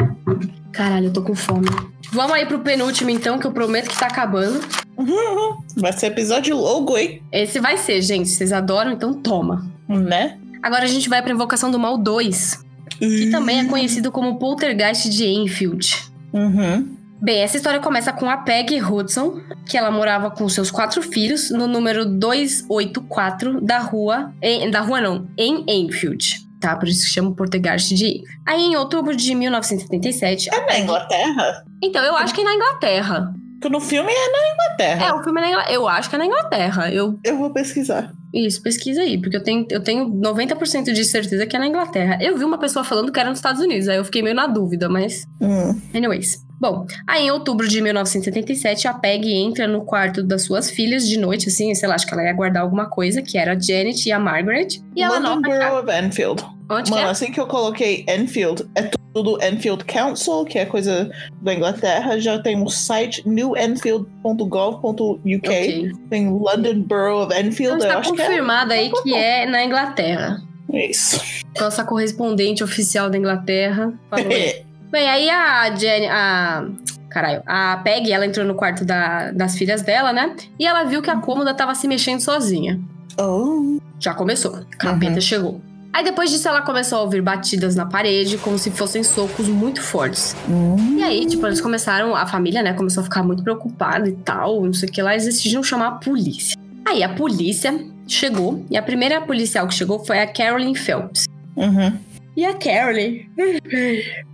Caralho, eu tô com fome. Vamos aí pro penúltimo, então, que eu prometo que tá acabando. Uhum. Vai ser episódio longo, hein? Esse vai ser, gente. Vocês adoram, então toma. Né? Agora a gente vai pra Invocação do Mal 2, que também é conhecido como Poltergeist de Enfield. Uhum. Bem, essa história começa com a Peggy Hudson, que ela morava com seus quatro filhos no número 284 da rua. Em, da rua não, em Enfield. Tá, por isso que chama Poltergeist de Enfield. Aí em outubro de 1977. a É na Inglaterra? Então, eu acho que é na Inglaterra. No filme é na É, Inglaterra. o filme é na Inglaterra. Eu acho que é na Inglaterra. Eu Eu vou pesquisar. Isso, pesquisa aí, porque eu tenho, eu tenho 90% de certeza que é na Inglaterra. Eu vi uma pessoa falando que era nos Estados Unidos, aí eu fiquei meio na dúvida, mas. Hum. Anyways. Bom, aí em outubro de 1977, a Peggy entra no quarto das suas filhas de noite, assim, sei lá, acho que ela ia guardar alguma coisa, que era a Janet e a Margaret. E ela London nota. Borough of Enfield. Onde Mano, é? assim que eu coloquei Enfield, é tudo Enfield Council, que é coisa da Inglaterra. Já tem um site newenfield.gov.uk. Ok. Tem London Borough of Então Enfield. eu está que é confirmado aí que é na Inglaterra. isso. Nossa correspondente oficial da Inglaterra falou Bem, aí a Jenny, a. Caralho, a Peggy, ela entrou no quarto da- das filhas dela, né? E ela viu que a cômoda tava se mexendo sozinha. oh. Já começou. Capeta Uhum. chegou. Aí depois disso ela começou a ouvir batidas na parede, como se fossem socos muito fortes. Hum. E aí, tipo, eles começaram, a família, né, começou a ficar muito preocupada e tal, não sei o que lá, eles decidiram chamar a polícia. Aí a polícia chegou, e a primeira policial que chegou foi a Carolyn Phelps. Uhum. E a Carolyn.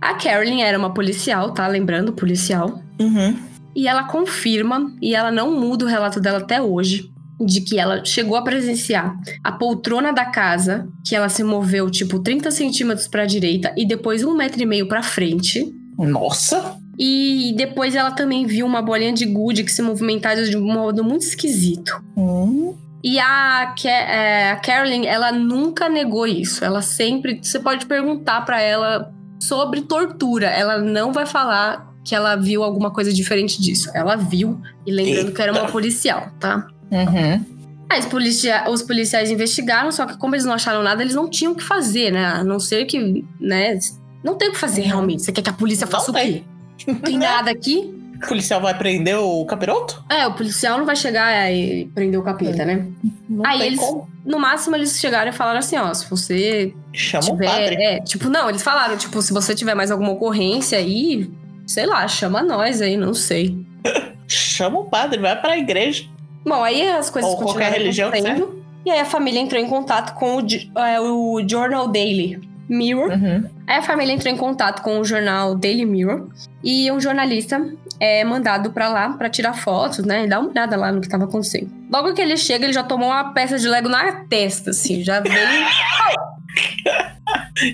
A Carolyn era uma policial, tá? Lembrando, policial. Uhum. E ela confirma, e ela não muda o relato dela até hoje, de que ela chegou a presenciar a poltrona da casa, que ela se moveu tipo 30 centímetros pra direita e depois um metro e meio pra frente. Nossa. E depois ela também viu uma bolinha de gude que se movimentava de um modo muito esquisito. Hum. E a, é, a Carolyn, ela nunca negou isso. Ela sempre. Você pode perguntar pra ela sobre tortura. Ela não vai falar que ela viu alguma coisa diferente disso. Ela viu, e lembrando que era uma Eita. policial, tá? Uhum. Aí os, policia- os policiais investigaram, só que como eles não acharam nada, eles não tinham o que fazer, né? A não ser que, né? Não tem o que fazer Uhum. realmente. Você quer que a polícia Não faça o tem. quê? Não tem nada aqui? O policial vai prender o capiroto? É, o policial não vai chegar e prender o capeta, né? Não Aí tem eles- como. No máximo, eles chegaram e falaram assim, ó, se você Chama tiver... o padre. É, tipo, não, eles falaram, tipo, se você tiver mais alguma ocorrência aí, sei lá, chama nós aí, não sei. Chama o padre, vai pra igreja. Bom, aí as coisas Ou qualquer religião acontecendo. E aí a família entrou em contato com o, é, o Journal Daily Mirror. Uhum. Aí a família entrou em contato com o jornal Daily Mirror. E um jornalista é mandado pra lá pra tirar fotos, né? E dar uma olhada lá no que tava acontecendo. Logo que ele chega, ele já tomou uma peça de Lego na testa, assim. Já veio...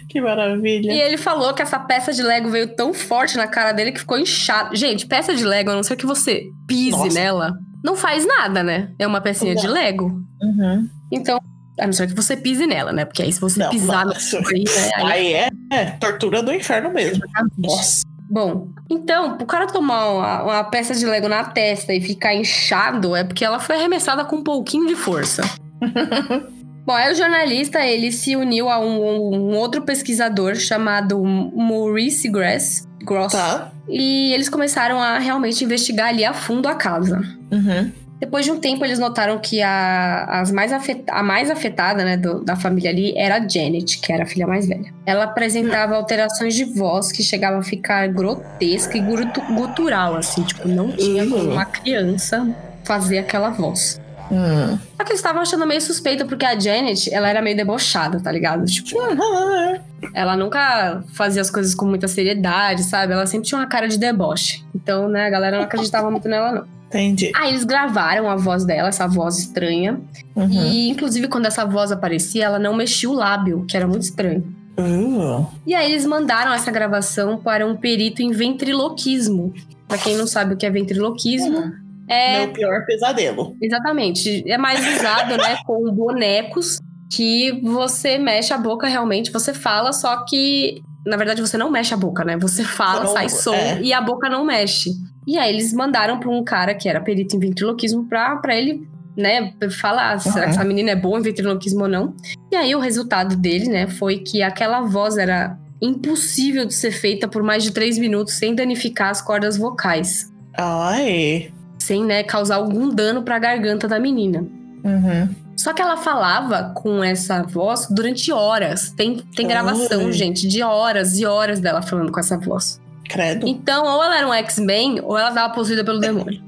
Que maravilha. E ele falou que essa peça de Lego veio tão forte na cara dele que ficou inchado. Gente, peça de Lego, a não ser que você pise Nossa. nela, não faz nada, né? É uma pecinha de. Lego. Uhum. Então, a não ser que você pise nela, né? Porque aí se você Não, pisar no nossa. aí, né? aí- Aí é, é tortura do inferno mesmo. Nossa. Bom, então, o cara tomar uma, uma peça de Lego na testa e ficar inchado é porque ela foi arremessada com um pouquinho de força. Bom, aí o jornalista, ele se uniu a um, um outro pesquisador chamado Maurice Grass, Gross. Tá. E eles começaram a realmente investigar ali a fundo a casa. Uhum. Depois de um tempo, eles notaram que a, as mais afet- a mais afetada né, do- da família ali era a Janet, que era a filha mais velha. Ela apresentava alterações de voz que chegavam a ficar grotesca e gutu- gutural, assim. Tipo, não tinha como uma criança fazer aquela voz. Hum. Só que eles estavam achando meio suspeito, porque a Janet, ela era meio debochada, tá ligado? Tipo, Uhum. ela nunca fazia as coisas com muita seriedade, sabe? Ela sempre tinha uma cara de deboche. Então, né, a galera não acreditava muito nela, não. Entendi. Aí eles gravaram a voz dela, essa voz estranha. Uhum. E, inclusive, quando essa voz aparecia, ela não mexia o lábio, que era muito estranho. Uh. E aí eles mandaram essa gravação para um perito em ventriloquismo. Pra quem não sabe o que é ventriloquismo, é Meu pior pesadelo. exatamente, é mais usado, né, com bonecos que você mexe a boca realmente, você fala, só que na verdade você não mexe a boca, né? Você fala, Não, sai som é. e a boca não mexe. E aí eles mandaram para um cara que era perito em ventriloquismo pra, pra ele, né, falar Uhum. essa menina é boa em ventriloquismo ou não. E aí o resultado dele, né, foi que aquela voz era impossível de ser feita por mais de três minutos sem danificar as cordas vocais. Ai. Sem, né, causar algum dano pra garganta da menina. Uhum. Só que ela falava com essa voz durante horas. Tem, tem gravação, gente, de horas e horas dela falando com essa voz. Credo. Então, ou ela era um X-Men, ou ela tava possuída pelo demônio.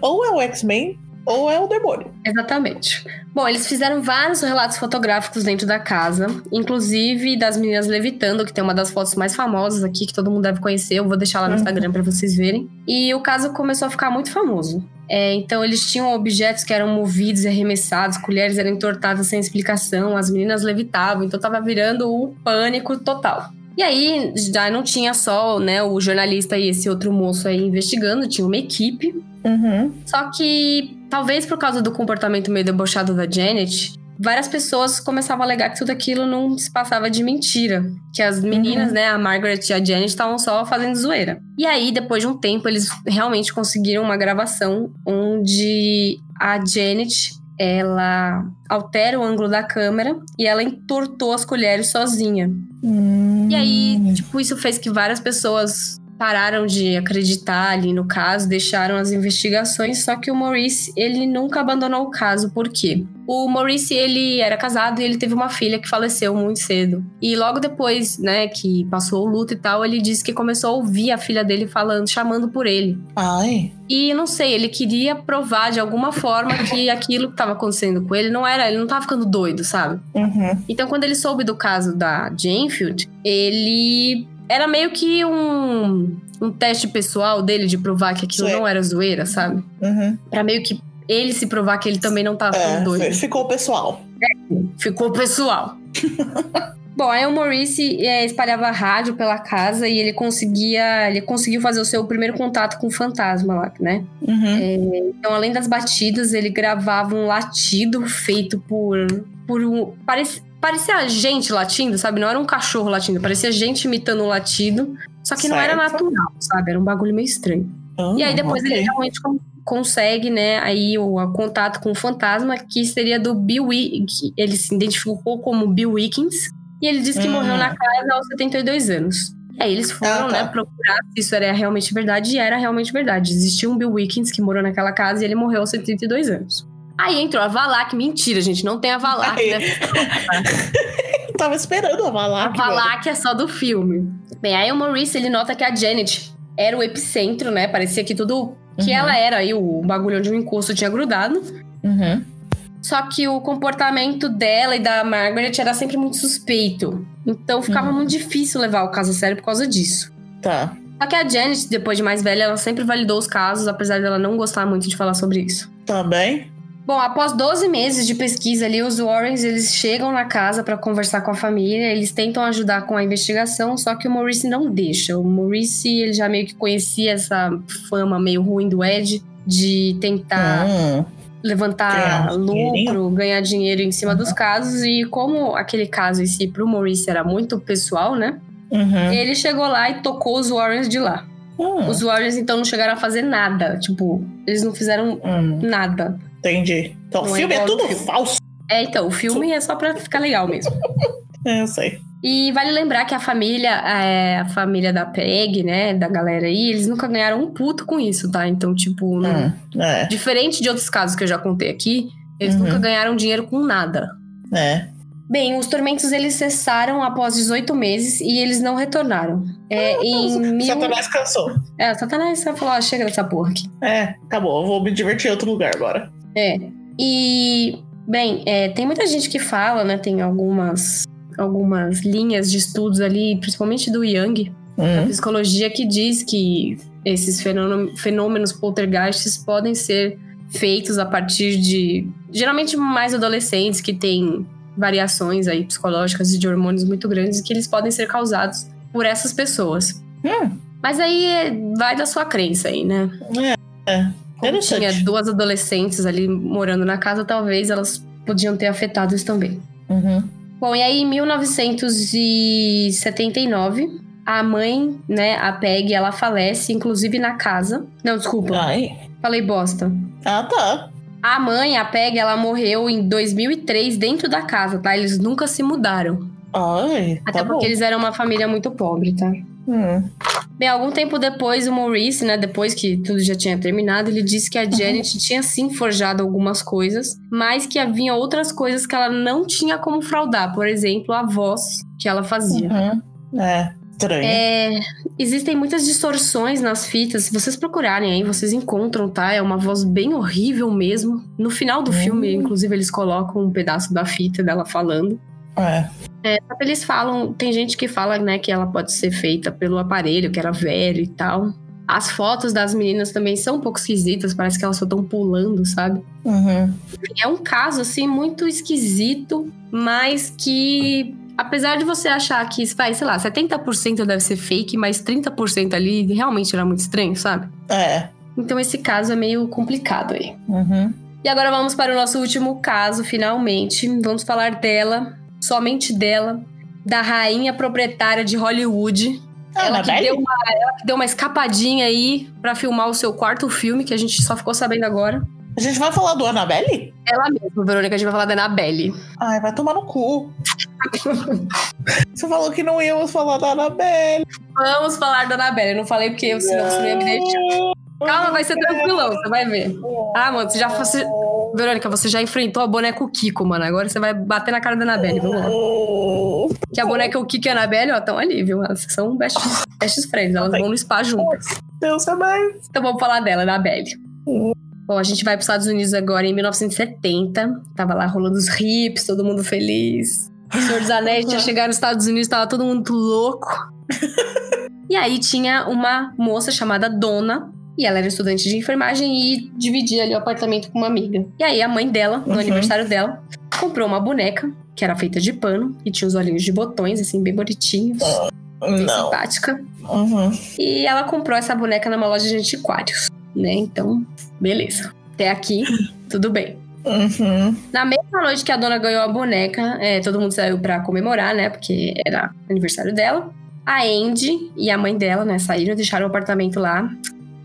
Ou é o X-Men, ou é o demônio. Exatamente. Bom, eles fizeram vários relatos fotográficos dentro da casa, inclusive das meninas levitando, que tem uma das fotos mais famosas aqui, que todo mundo deve conhecer. Eu vou deixar lá no Uhum. Instagram pra vocês verem. E o caso começou a ficar muito famoso. É, então, eles tinham objetos que eram movidos e arremessados, colheres eram entortadas sem explicação, as meninas levitavam, então tava virando um pânico total. E aí, já não tinha só né, o jornalista e esse outro moço aí investigando, tinha uma equipe Uhum. só que, talvez por causa do comportamento meio debochado da Janet, várias pessoas começavam a alegar que tudo aquilo não se passava de mentira. Que as meninas, né, a Margaret e a Janet, estavam só fazendo zoeira. E aí, depois de um tempo, eles realmente conseguiram uma gravação onde a Janet. Ela altera o ângulo da câmera e ela entortou as colheres sozinha. Hum. E aí, tipo, isso fez que várias pessoas pararam de acreditar ali no caso, deixaram as investigações, só que o Maurice, ele nunca abandonou o caso, por quê? O Maurice, ele era casado e ele teve uma filha que faleceu muito cedo. E logo depois, né, que passou o luto e tal, ele disse que começou a ouvir a filha dele falando, chamando por ele. Ai. E não sei, ele queria provar de alguma forma que aquilo que estava acontecendo com ele não era, ele não tava ficando doido, sabe? Uhum. Então, quando ele soube do caso da Janefield, ele era meio que um, um teste pessoal dele de provar que aquilo Sim. não era zoeira, sabe? Uhum. Pra meio que ele se provar que ele também não tava É, doido. fi- ficou pessoal. Ficou pessoal. Bom, aí o Maurice é, espalhava rádio pela casa e ele conseguia. Ele conseguiu fazer o seu primeiro contato com o fantasma lá, né? Uhum. Então, além das batidas, ele gravava um latido feito por. por um. Parecia, parecia gente latindo, sabe? Não era um cachorro latindo, parecia gente imitando um latido. Só que não era Certo. natural, sabe? Era um bagulho meio estranho. E aí depois ok. ele realmente con- consegue, né, aí o, o contato com o fantasma, que seria do Bill Wickens. Ele se identificou como Bill Wickens. E ele disse que Hum. morreu na casa aos 72 anos. E aí eles foram, Ah, tá. né, procurar se isso era realmente verdade. E era realmente verdade. Existia um Bill Wickens que morou naquela casa e ele morreu aos 72 anos. Aí entrou a Valak. Mentira, gente. Não tem a Valak. Né? Eu tava esperando a A Valak. Valak é só do filme. Bem, aí o Maurice, ele nota que a Janet era o epicentro, né? Parecia que tudo... Que Uhum. ela era aí o bagulho onde o encosto tinha grudado. Uhum. Só que o comportamento dela e da Margaret era sempre muito suspeito. Então ficava Uhum. muito difícil levar o caso a sério por causa disso. Tá. Só que a Janet, depois de mais velha, ela sempre validou os casos, apesar dela não gostar muito de falar sobre isso. Também. Bom, após 12 meses de pesquisa ali, os Warrens eles chegam na casa para conversar com a família, eles tentam ajudar com a investigação, só que o Maurice não deixa. O Maurice ele já meio que conhecia essa fama meio ruim do Ed de tentar Hum. levantar lucro, ganhar dinheiro em cima dos casos. E como aquele caso em si pro Maurice era muito pessoal, né? Uhum. Ele chegou lá e tocou os Warrens de lá. Hum. Os Warrens então não chegaram a fazer nada. Tipo, eles não fizeram Hum. nada. Entendi. Então o Não é filme é, tudo filme. falso. É, então, o filme é só pra ficar legal mesmo. É, eu sei. E vale lembrar que a família, é, a família da Peg, né, da galera aí, eles nunca ganharam um puto com isso, tá? Então, tipo, não- Hum. É. diferente de outros casos que eu já contei aqui, eles Uhum. nunca ganharam dinheiro com nada. É. Bem, os tormentos eles cessaram após 18 meses e eles não retornaram. É, em mil... Satanás cansou. É, Satanás falou, ah, chega dessa porra aqui. É, acabou. Eu vou me divertir em outro lugar agora. É. E, bem, é, tem muita gente que fala, né? Tem algumas, algumas linhas de estudos ali, principalmente do Young, da Hum. psicologia, que diz que esses fenômeno- fenômenos poltergeists podem ser feitos a partir de, geralmente, mais adolescentes que têm variações aí psicológicas e de hormônios muito grandes que eles podem ser causados por essas pessoas. Hum. Mas aí é- vai da sua crença aí, né? É. Tinha duas adolescentes ali morando na casa, talvez elas podiam ter afetado isso também. Uhum. Bom, e aí em 1979, a mãe, né, a Peg, ela falece, inclusive na casa. Não, desculpa, Ai. falei bosta. Ah, tá. A mãe, a Peg, ela morreu em 2003 dentro da casa, tá? Eles nunca se mudaram. Ai, Até tá porque bom. eles eram uma família muito pobre, tá? Hum. Bem, algum tempo depois, o Maurice, né, depois que tudo já tinha terminado, ele disse que a Janet tinha sim forjado algumas coisas, mas que havia outras coisas que ela não tinha como fraudar. Por exemplo, a voz que ela fazia. Uhum. É. Estranho. É, existem muitas distorções nas fitas. Se vocês procurarem aí, vocês encontram, tá? É uma voz bem horrível mesmo. No final do Hum. filme, inclusive, eles colocam um pedaço da fita dela falando. É. É, eles falam, tem gente que fala, né, que ela pode ser feita pelo aparelho, que era velho e tal. As fotos das meninas também são um pouco esquisitas, parece que elas só estão pulando, sabe? Uhum. É um caso, assim, muito esquisito, mas que, apesar de você achar que, vai, sei lá, 70% deve ser fake, mas 30% ali realmente era muito estranho, sabe? É. Então esse caso é meio complicado aí. Uhum. E agora vamos para o nosso último caso, finalmente. Vamos falar dela, somente dela, da rainha proprietária de Hollywood. Ah, ela, que Annabelle? deu uma, ela que deu uma escapadinha aí pra filmar o seu quarto filme, que a gente só ficou sabendo agora. A gente vai falar do Annabelle? Ela mesma, Verônica, a gente vai falar da Annabelle. Ai, vai tomar no cu. Você falou que não íamos falar da Annabelle. Vamos falar da Annabelle. Eu não falei porque senão você não ia me deixar. Calma, vai ser tranquilão, você vai ver. Ah, mano, você já. Você... Verônica, você já enfrentou a boneca o Kiko, mano. Agora você vai bater na cara da Annabelle. Vamos lá. Que a boneca o Kiko e a Annabelle, ó, estão ali, viu? Elas são best, best friends. Elas vão no spa juntas. Deus é mais. Então vamos falar dela, Annabelle. Bom, a gente vai para os Estados Unidos agora em 1970. Tava lá rolando os hips, todo mundo feliz. O Senhor dos Anéis tinha chegado nos Estados Unidos, tava todo mundo louco. e aí tinha uma moça chamada Dona. E ela era estudante de enfermagem e dividia ali o apartamento com uma amiga. E aí a mãe dela, no Uhum. aniversário dela, comprou uma boneca que era feita de pano e tinha os olhinhos de botões, assim, bem bonitinhos. Bem Não. simpática. Uhum. E ela comprou essa boneca numa loja de antiquários, né? Então, beleza. Até aqui, tudo bem. Uhum. Na mesma noite que a dona ganhou a boneca, é, todo mundo saiu pra comemorar, né? Porque era aniversário dela. A Andy e a mãe dela, né, saíram, deixaram o apartamento lá.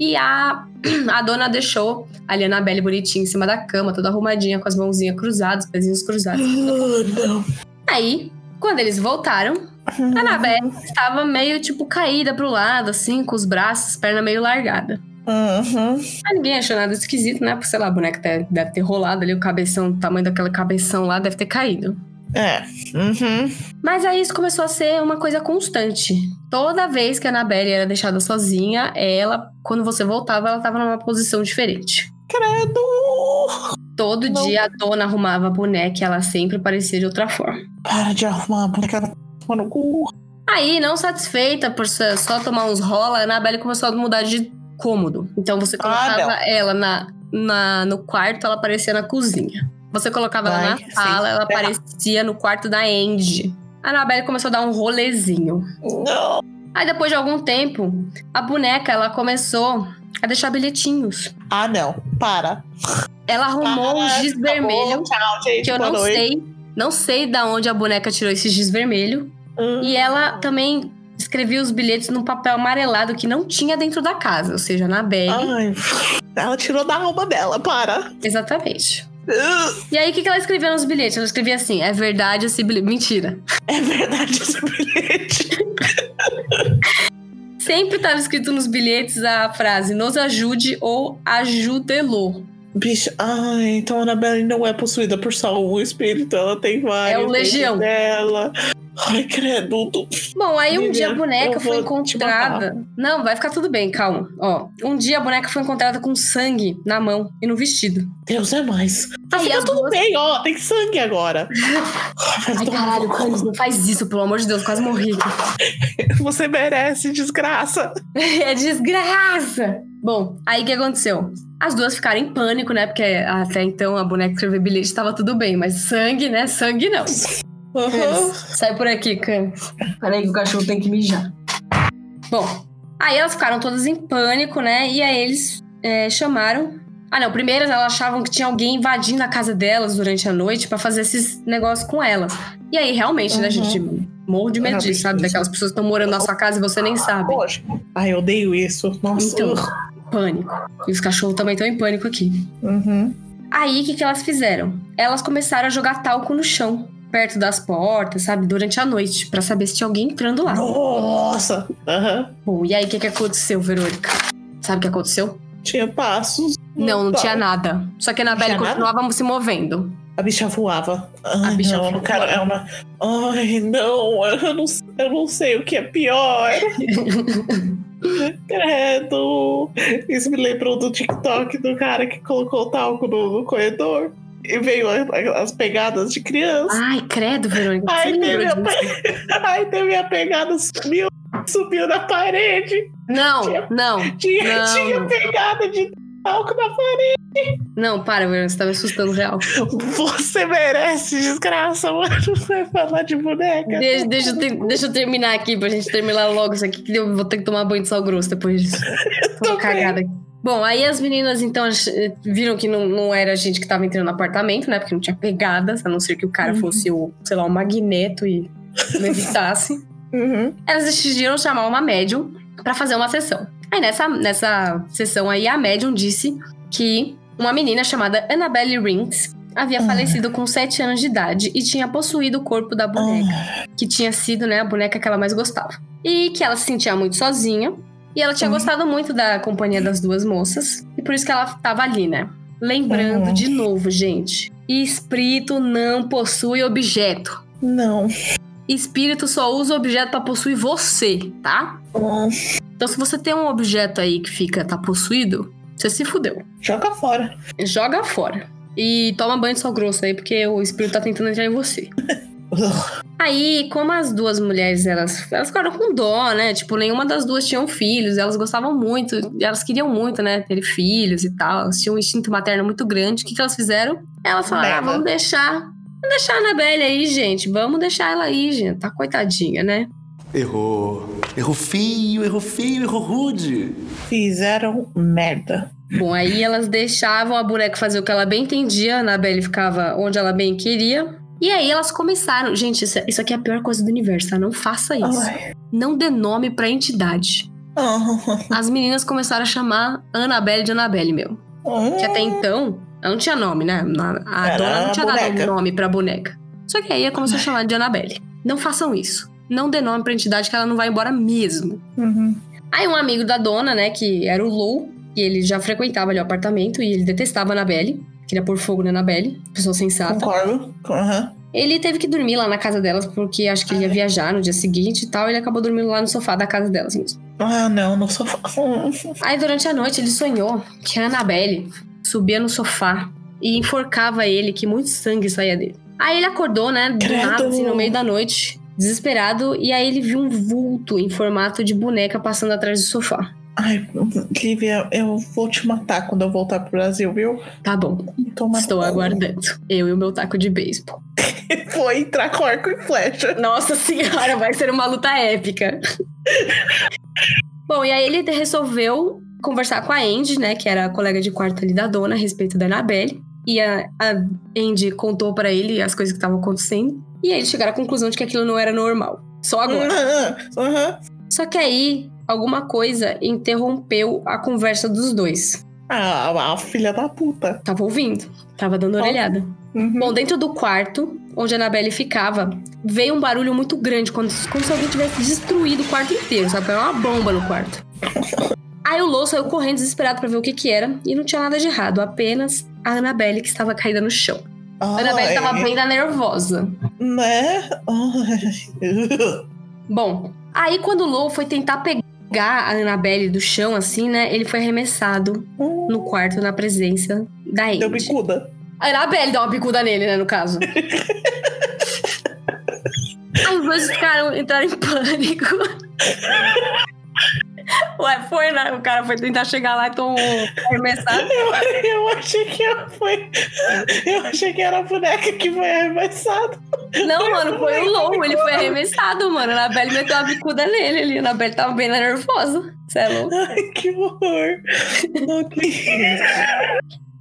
E a, a dona deixou ali a Anabelle bonitinha em cima da cama, toda arrumadinha, com as mãozinhas cruzadas, os pezinhos cruzados. Ah, não. Aí, quando eles voltaram, a Anabelle estava meio, tipo, caída pro lado, assim, com os braços, perna meio largada. Uhum. Mas ninguém achou nada esquisito, né? Porque, sei lá, a boneca deve, deve ter rolado ali, o cabeção, o tamanho daquela cabeção lá deve ter caído. É. Uhum. Mas aí isso começou a ser uma coisa constante. Toda vez que a Annabelle era deixada sozinha, ela, quando você voltava, ela tava numa posição diferente. Credo. Todo Não. dia a dona arrumava a boneca e ela sempre parecia de outra forma. Para de arrumar a boneca no cu. Aí, não satisfeita por só tomar uns rola, a Annabelle começou a mudar de cômodo. Então você colocava ela na, na, no quarto, ela aparecia na cozinha. Você colocava ela Vai, na sim. sala, ela aparecia no quarto da Andy. A Annabelle começou a dar um rolezinho. Não. Aí depois de algum tempo, a boneca ela começou a deixar bilhetinhos. Ah, não. Para. Ela arrumou um Para, giz acabou. vermelho Tchau, gente. que eu não noite. sei, não sei da onde a boneca tirou esse giz vermelho. Hum. E ela também escrevia os bilhetes num papel amarelado que não tinha dentro da casa, ou seja, na bag. Ai, ela tirou da alma dela, para. Exatamente. E aí, o que que ela escrevia nos bilhetes? Ela escrevia assim: é verdade esse bilhete. Mentira. É verdade esse bilhete. Sempre estava escrito nos bilhetes a frase nos ajude ou ajude-lo. Bicho, ai, então a Annabelle não é possuída por só um espírito, ela tem vários. É o Legião. Dela. Ai, credo. Bom, aí um dia a boneca foi encontrada. Não, vai ficar tudo bem, calma. Ó, um dia a boneca foi encontrada com sangue na mão e no vestido. Deus é mais. Tá Aí fica as tudo duas- bem, ó. Tem sangue agora. Ai, caralho, Canis, não faz isso, pelo amor de Deus, quase morri. Você merece desgraça. É desgraça! Bom, aí o que aconteceu? As duas ficaram em pânico, né? Porque até então a boneca escreveu bilhete estava tudo bem, mas sangue, né? Sangue não. Aham. Sai por aqui, Canis. Peraí que o cachorro tem que mijar. Bom, aí elas ficaram todas em pânico, né? E aí eles é, chamaram. Ah, não. Primeiro elas achavam que tinha alguém invadindo a casa delas durante a noite pra fazer esses negócios com elas. E aí, realmente, né, Uhum. gente? Morro de medo disso, sabe? isso. Daquelas pessoas que estão morando na sua casa e você nem sabe. Lógico. Ai, eu odeio isso. Nossa. Então. Pânico. E os cachorros também estão em pânico aqui. Uhum. Aí, o que, que elas fizeram? Elas começaram a jogar talco no chão, perto das portas, sabe? Durante a noite, pra saber se tinha alguém entrando lá. Nossa. Aham. Bom, e aí, o que, que aconteceu, Verônica? Sabe o que aconteceu? Tinha passos. Não, não tinha nada. Só que a Anabelle tinha nada? continuava se movendo. A bicha voava. Ai, A bicha não, não quero. É uma... Ai, não. Eu não, eu não sei o que é pior. Credo. Isso me lembrou do TikTok do cara que colocou o talco no, no corredor. E veio a- as pegadas de criança. Ai, credo, Verônica. Ai, teve a. Ai, teve a pegada, subiu, subiu na parede. Não, não, Tinha, Não, tinha não. pegada de talco na parede. não, para, Verônica. Você tá me assustando real. Você merece desgraça, mano. Vai falar de boneca. Deixa, deixa, eu ter- deixa eu terminar aqui pra gente terminar logo isso aqui, que eu vou ter que tomar banho de sal grosso depois disso. Tô Também. cagada aqui. Bom, aí as meninas então ach- viram que não, não era a gente que tava entrando no apartamento, né? Porque não tinha pegadas, a não ser que o cara Uhum. fosse o, sei lá, um magneto e não evitasse. Uhum. Elas decidiram chamar uma médium pra fazer uma sessão. Aí nessa, nessa sessão aí, a médium disse que uma menina chamada Annabelle Rings havia Ah. falecido com 7 anos de idade e tinha possuído o corpo da boneca Ah, que tinha sido, né, a boneca que ela mais gostava. E que ela se sentia muito sozinha. E ela tinha gostado muito da companhia das duas moças. E por isso que ela tava ali, né? Lembrando de novo, gente. Espírito não possui objeto. não. Espírito só usa objeto pra possuir você, tá? Então, se você tem um objeto aí que fica, tá possuído, você se fudeu. Joga fora. Joga fora. E toma banho de sal grosso aí, porque o espírito tá tentando entrar em você. Aí, como as duas mulheres, elas, elas ficaram com dó, né? Tipo, nenhuma das duas tinham filhos, elas gostavam muito, elas queriam muito, né? Ter filhos e tal. Elas tinham um instinto materno muito grande. O que, que elas fizeram? Elas falaram, ah, vamos deixar. Vamos deixar a Anabelle aí, gente. Vamos deixar ela aí, gente. Tá coitadinha, né? Errou. Errou feio, errou feio, errou rude. Fizeram merda. Bom, aí elas deixavam a boneca fazer o que ela bem entendia, a Anabelle ficava onde ela bem queria. E aí elas começaram. Gente, isso, isso aqui é a pior coisa do universo, tá? Não faça isso. Ai, Não dê nome pra entidade. Ah, As meninas começaram a chamar Annabelle de Annabelle, meu. Que até então, ela não tinha nome, né? A Era dona não tinha dado boneca. nome pra boneca. Só que aí ela começou a chamar de Annabelle. Não façam isso. Não dê nome pra entidade que ela não vai embora mesmo. Uhum. Aí um amigo da dona, né, que era o Lou, e ele já frequentava ali o apartamento e ele detestava a Annabelle. Queria pôr fogo na Annabelle, pessoa sensata. Concordo. Aham. Ele teve que dormir lá na casa delas, porque acho que ele ia viajar no dia seguinte e tal. E ele acabou dormindo lá no sofá da casa delas mesmo. Ah, não, no sofá. Aí durante a noite ele sonhou que a Annabelle subia no sofá e enforcava ele, que muito sangue saía dele. Aí ele acordou, né, do nada, assim, no meio da noite, desesperado, e aí ele viu um vulto em formato de boneca passando atrás do sofá. Ai, Lívia, eu vou te matar quando eu voltar pro Brasil, viu? Tá bom, estou aguardando. Eu e o meu taco de beisebol. Vou entrar com arco e flecha. Nossa senhora, vai ser uma luta épica. Bom, e aí ele resolveu conversar com a Andy, né, que era a colega de quarto ali da dona, a respeito da Annabelle. E a, a Andy contou pra ele as coisas que estavam acontecendo. E aí eles chegaram à conclusão de que aquilo não era normal. Só agora. Aham, aham. Só que aí, alguma coisa interrompeu a conversa dos dois. Ah, a filha da puta. Tava ouvindo, tava dando orelhada. Uhum. Bom, dentro do quarto, onde a Annabelle ficava, veio um barulho muito grande, como, como se alguém tivesse destruído o quarto inteiro, sabe? Era uma bomba no quarto. Aí o Lou saiu correndo desesperado pra ver o que que era, e não tinha nada de errado, apenas a Annabelle que estava caída no chão. A Annabelle tava Ai, bem da nervosa. Né? Ai. Bom, aí quando o Lou foi tentar pegar a Annabelle do chão, assim, né, ele foi arremessado no quarto na presença da Deu Andy. bicuda. A Annabelle deu uma bicuda nele, né, no caso. Aí os dois ficaram, entraram em pânico. Ué, foi, né? O cara foi tentar chegar lá e tomou arremessado. Eu, eu achei que ela foi. Eu achei que era a boneca que foi arremessada. Não, mano, foi o Lou. Ele foi arremessado, mano. A Annabelle meteu uma bicuda nele ali. A Annabelle tava bem nervosa. Cê é louco. Ai, que horror.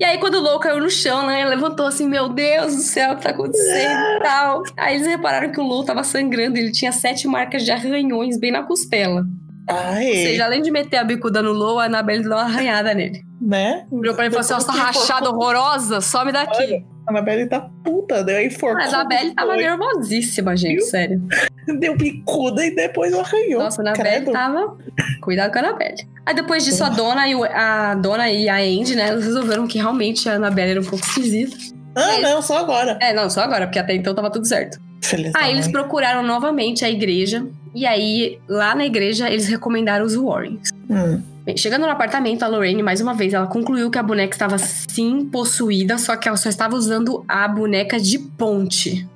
E aí, quando o Lou caiu no chão, né? Ele levantou assim: Meu Deus do céu, o que tá acontecendo e tal. Aí eles repararam que o Lou tava sangrando. Ele tinha sete marcas de arranhões bem na costela. Ou Ai, seja, além de meter a bicuda no Lou, a Annabelle deu uma arranhada nele. né? Virou pra ele e falou assim: tá rachada horrorosa, some daqui. A Anabelle tá puta, deu enforcou. Mas a Annabelle tava nervosíssima, gente, Viu? sério. Deu bicuda e depois arranhou. Nossa, a Annabelle Credo. tava. Cuidado com a Annabelle. Aí depois disso, a dona e, a dona e a Andy, né, eles resolveram que realmente a Annabelle era um pouco esquisita. Ah, não, só agora. É, não, só agora, porque até então tava tudo certo. Aí eles mãe. procuraram novamente a igreja. E aí, lá na igreja, eles recomendaram os Warrens. Hum. Bem, chegando no apartamento, a Lorraine, mais uma vez, ela concluiu que a boneca estava sim possuída, só que ela só estava usando a boneca de ponte.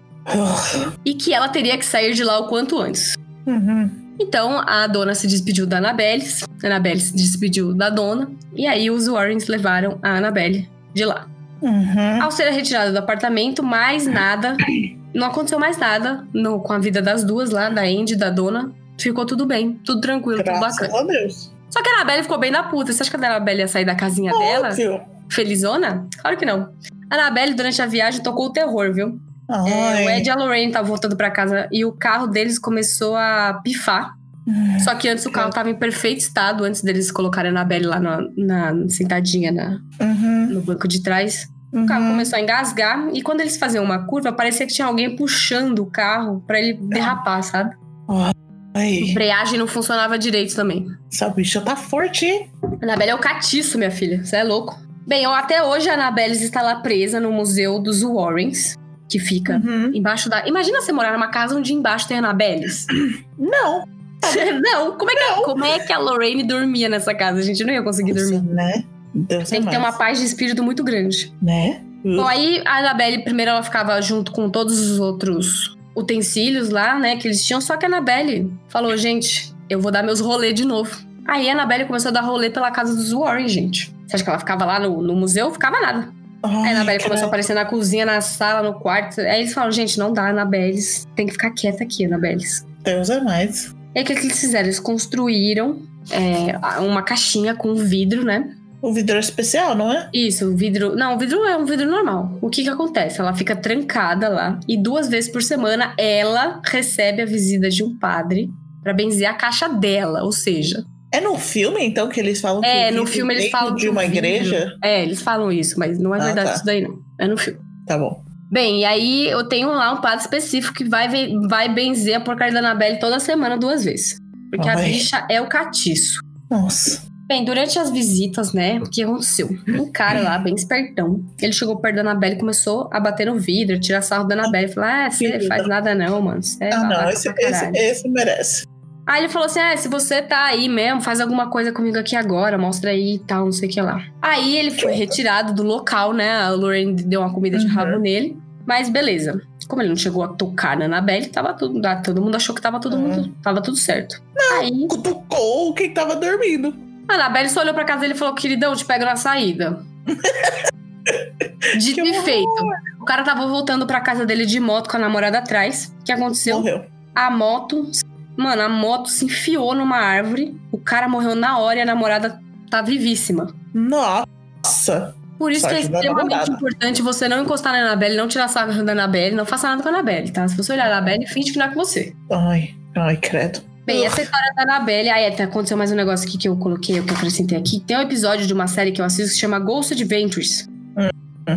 E que ela teria que sair de lá o quanto antes. Uhum. Então, a dona se despediu da Annabelle, a Annabelle se despediu da dona, e aí os Warrens levaram a Annabelle de lá. Uhum. Ao ser retirada do apartamento, mais nada, não aconteceu mais nada no- com a vida das duas lá, da Andy e da dona. Ficou tudo bem, tudo tranquilo, tudo Graças bacana. a Deus. Só que a Annabelle ficou bem da puta. Você acha que a Annabelle ia sair da casinha dela? Óbvio. Felizona? Claro que não. A Annabelle, durante a viagem, tocou o terror, viu? É, o. Ed e a Lorraine estavam voltando pra casa e o carro deles começou a pifar. Hum. Só que antes o carro tava em perfeito estado, antes deles colocarem a Annabelle lá na, na- sentadinha na- Uhum. no banco de trás. O carro Uhum. começou a engasgar e quando eles faziam uma curva, parecia que tinha alguém puxando o carro pra ele derrapar, sabe? A Ai, embreagem não funcionava direito também. essa bicha tá forte, hein? A Annabelle é o catiço, minha filha. Você é louco. Bem, até hoje a Annabelle está lá presa no Museu dos Warrens, que fica Uhum. embaixo da. Imagina você morar numa casa onde embaixo tem Annabelles. Não. não, como é, que, como é que a Lorraine dormia nessa casa? A gente não ia conseguir dormir. Né? Deus Tem que ter uma mais. paz de espírito muito grande. Né? Bom, aí a Annabelle, primeiro ela ficava junto com todos os outros utensílios lá, né, que eles tinham, só que a Annabelle falou, gente, eu vou dar meus rolê de novo. Aí a Annabelle começou a dar rolê pela casa dos Warren, gente. Você acha que ela ficava lá no, no museu? Ficava nada. Aí a Ai, Annabelle credo. começou a aparecer na cozinha, na sala, no quarto. Aí eles falaram, gente, não dá, Annabelle, tem que ficar quieta aqui, Annabelle. Deus é mais. E aí o que, que eles fizeram? Eles construíram é, uma caixinha com vidro, né? O vidro é especial, não é? Isso, o vidro. Não, o vidro é um vidro normal. O que que acontece? Ela fica trancada lá e duas vezes por semana ela recebe a visita de um padre pra benzer a caixa dela. Ou seja, É no filme, então, que eles falam É, no filme eles falam de uma igreja? É, eles falam isso, mas não é Ah, verdade tá. isso daí, não. É no filme. Tá bom. Bem, e aí eu tenho lá um padre específico que vai, vai benzer a porcaria da Anabelle toda semana duas vezes. Porque a bicha é o catiço. Nossa. Bem, durante as visitas, né, o que aconteceu? Um cara lá, bem espertão, ele chegou perto da Anabelle e começou a bater no vidro, tirar sarro da Anabelle. Falou, ah, você faz da- nada não, mano. Você é ah, não, esse, esse, caralho." esse merece. Aí ele falou assim: ah, se você tá aí mesmo, faz alguma coisa comigo aqui agora, mostra aí e tal, não sei o que lá. Aí ele foi retirado do local, né? A Lorraine deu uma comida de Uhum. rabo nele. Mas beleza. Como ele não chegou a tocar na Annabelle, tava tudo. Todo mundo achou que tava todo Uhum. mundo. Tava tudo certo. Aí Cutucou quem tava dormindo. A Annabelle só olhou pra casa dele e falou: queridão, eu te pego na saída. Dito e feito. O cara tava voltando pra casa dele de moto com a namorada atrás. O que aconteceu? Morreu. A moto. Mano, a moto se enfiou numa árvore. O cara morreu na hora e a namorada tá vivíssima. Nossa. Por isso que é Sorte extremamente importante você não encostar na Anabelle, não tirar sarro da Anabelle, não faça nada com a Anabelle, tá? Se você olhar a Anabelle, finge que não é com você. Ai, ai, credo. Bem, essa história da Anabelle. Aí até aconteceu mais um negócio aqui que eu coloquei, que eu acrescentei aqui. Tem um episódio de uma série que eu assisto que se chama Ghost Adventures.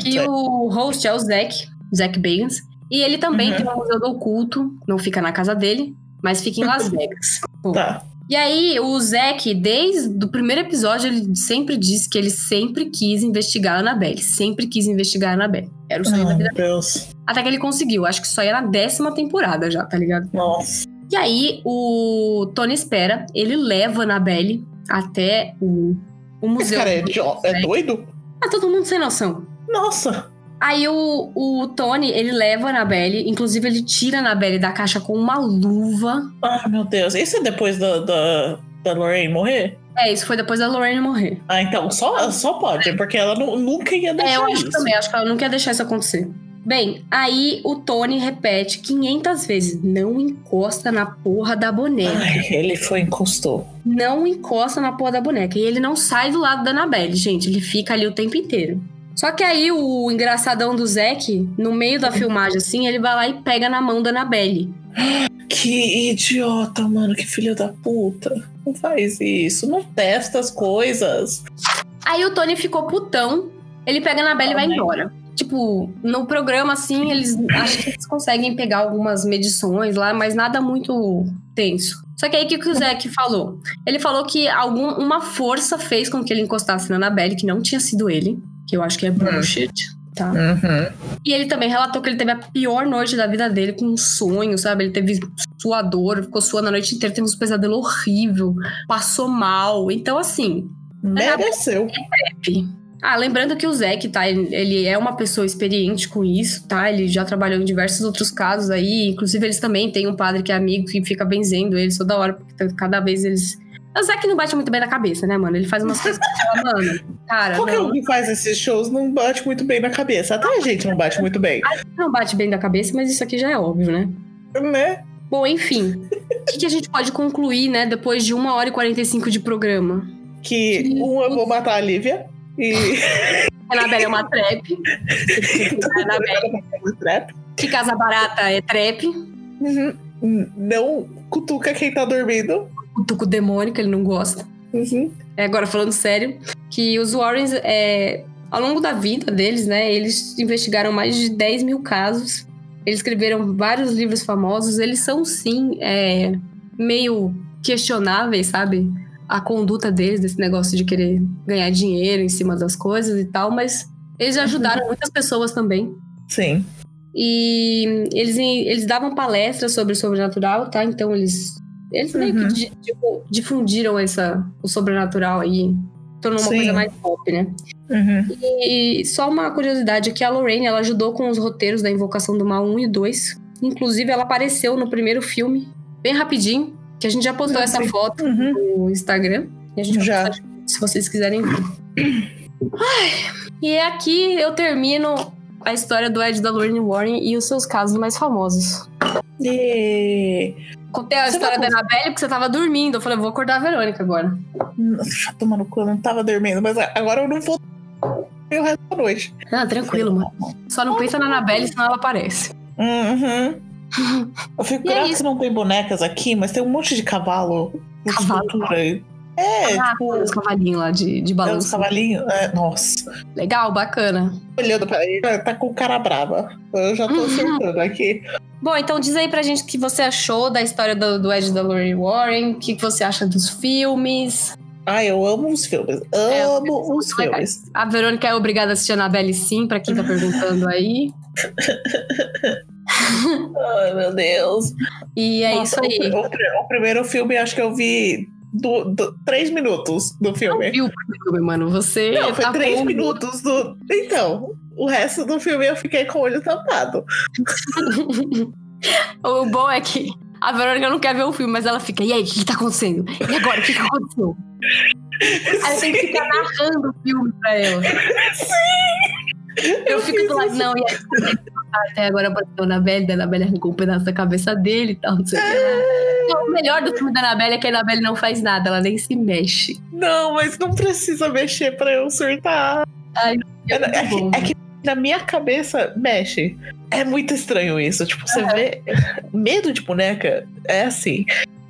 Que Sei. o host é o Zack, Zack Bagans. E ele também Uhum. tem um museu do oculto, não fica na casa dele, mas fica em Las Vegas. Pô. Tá. E aí, o Zack, desde o primeiro episódio, ele sempre disse que ele sempre quis investigar a Annabelle. Sempre quis investigar a Annabelle. Era o sonho da Ai, vida meu Deus. Até que ele conseguiu. Acho que só ia na décima temporada já, tá ligado? Nossa. E aí, o Tony Espera, ele leva a Annabelle até o, o Esse museu. cara é, é doido? Ah, todo mundo sem noção. Nossa. Aí o, o Tony, ele leva a Annabelle, inclusive ele tira a Annabelle da caixa com uma luva. Ai, meu Deus. Isso é depois da, da, da Lorraine morrer? É, isso foi depois da Lorraine morrer. Ah, então só, só pode, porque ela nu- nunca ia deixar É, eu acho isso. também, acho que ela não quer deixar isso acontecer. Bem, aí o Tony repete 500 vezes: não encosta na porra da boneca. Ai, ele foi encostou. Não encosta na porra da boneca. E ele não sai do lado da Annabelle, gente. Ele fica ali o tempo inteiro. Só que aí o engraçadão do Zack, no meio da filmagem, assim, ele vai lá e pega na mão da Annabelle. Que idiota, mano. Que filho da puta. Não faz isso. Não testa as coisas. Aí o Tony ficou putão. Ele pega a Annabelle e vai Ai. embora. Tipo, no programa, assim, eles acho que eles conseguem pegar algumas medições lá, mas nada muito tenso. Só que aí o que que o Zack falou? Ele falou que algum, uma força fez com que ele encostasse na Annabelle, que não tinha sido ele. Que eu acho que é bullshit, tá? Uhum. E ele também relatou que ele teve a pior noite da vida dele com um sonho, sabe? Ele teve suador, ficou suando a noite inteira, teve uns pesadelos horrível, passou mal. Então, assim, Mereceu. Pepe. Ah, lembrando que o Zack, tá? Ele, é uma pessoa experiente com isso, tá? Ele já trabalhou em diversos outros casos aí. Inclusive, eles também têm um padre que é amigo que fica benzendo eles toda hora, porque cada vez eles. O Zack não bate muito bem na cabeça, né, mano? Ele faz umas coisas que fala, mano, cara, Qualquer um que faz esses shows não bate muito bem na cabeça. Até a gente não bate muito bem. não bate bem da cabeça, mas isso aqui já é óbvio, né? Né? Bom, enfim. O que, que a gente pode concluir, né, depois de 1 hora e 45 de programa? Que um eu vou matar a Lívia. E. A Anabelle é uma trap. Anabelle, Trap. que casa barata é trap. Uhum. Não cutuca quem tá dormindo. O tuco demônio, que ele não gosta. Uhum. É, agora falando sério, que os Warrens, é, ao longo da vida deles, né, eles investigaram mais de 10 mil casos. Eles escreveram vários livros famosos. Eles são, sim, é, meio questionáveis, sabe? A conduta deles, desse negócio de querer ganhar dinheiro em cima das coisas e tal, mas eles ajudaram muitas pessoas também. Sim. E eles, eles davam palestras sobre o sobrenatural, tá? Então eles, eles meio Uhum. que tipo, difundiram essa, o sobrenatural aí. Tornou uma Sim. coisa mais pop, né? Uhum. E só uma curiosidade aqui, a Lorraine, ela ajudou com os roteiros da Invocação do Mal 1 e 2. Inclusive, ela apareceu no primeiro filme, bem rapidinho, que a gente já postou Eu essa foto Uhum. no Instagram. E a gente Já. postar se vocês quiserem ver. Ai, e aqui eu termino a história do Ed da Lorraine Warren e os seus casos mais famosos. E... Contei a Você história vai da Anabelle porque você tava dormindo. Eu falei, vou acordar a Verônica agora. Nossa, tomando cu, eu não tava dormindo, mas agora eu não vou dormir o resto da noite. Ah, tranquilo, mano. Só não pensa na Anabelle, senão ela aparece. Uhum. Eu fico é grato isso. que não tem bonecas aqui, mas tem um monte de cavalo. Cavalo. É, ah, tipo, os cavalinhos lá de, de é, os balanço. cavalinhos. É, nossa. Legal, bacana. Olhando pra ele, tá com cara brava. Eu já tô Uhum. surtando aqui. Bom, então diz aí pra gente o que você achou da história do, do Ed da Lorraine Warren, o que, você acha dos filmes. Ai, eu amo os filmes. É, Amo filmes os filmes. A Verônica é obrigada a assistir a Annabelle sim, pra quem tá perguntando aí. Ai, meu Deus. E é Nossa, isso aí. O, o- o primeiro filme, acho que eu vi do, do- três minutos do filme. Viu o filme, mano? Você Não, foi tá três com- minutos do. Então, o resto do filme eu fiquei com o olho tampado. O bom é que a Verônica não quer ver o filme, mas ela fica, e aí, o que, tá acontecendo? E agora, o que, que aconteceu? Aí eu tenho que ficar narrando o filme pra ela. Eu, fico fiz do lado, isso. não, e aí, até agora apareceu a Anabelle, a Anabelle arrancou um pedaço da cabeça dele e tal, não sei o que. Não, o melhor do filme da Anabelle é que a Anabelle não faz nada, ela nem se mexe. Não, mas não precisa mexer pra eu surtar. Ai, É, é bom. que, é que na minha cabeça mexe. É muito estranho isso. Tipo, você vê. Medo de boneca é assim.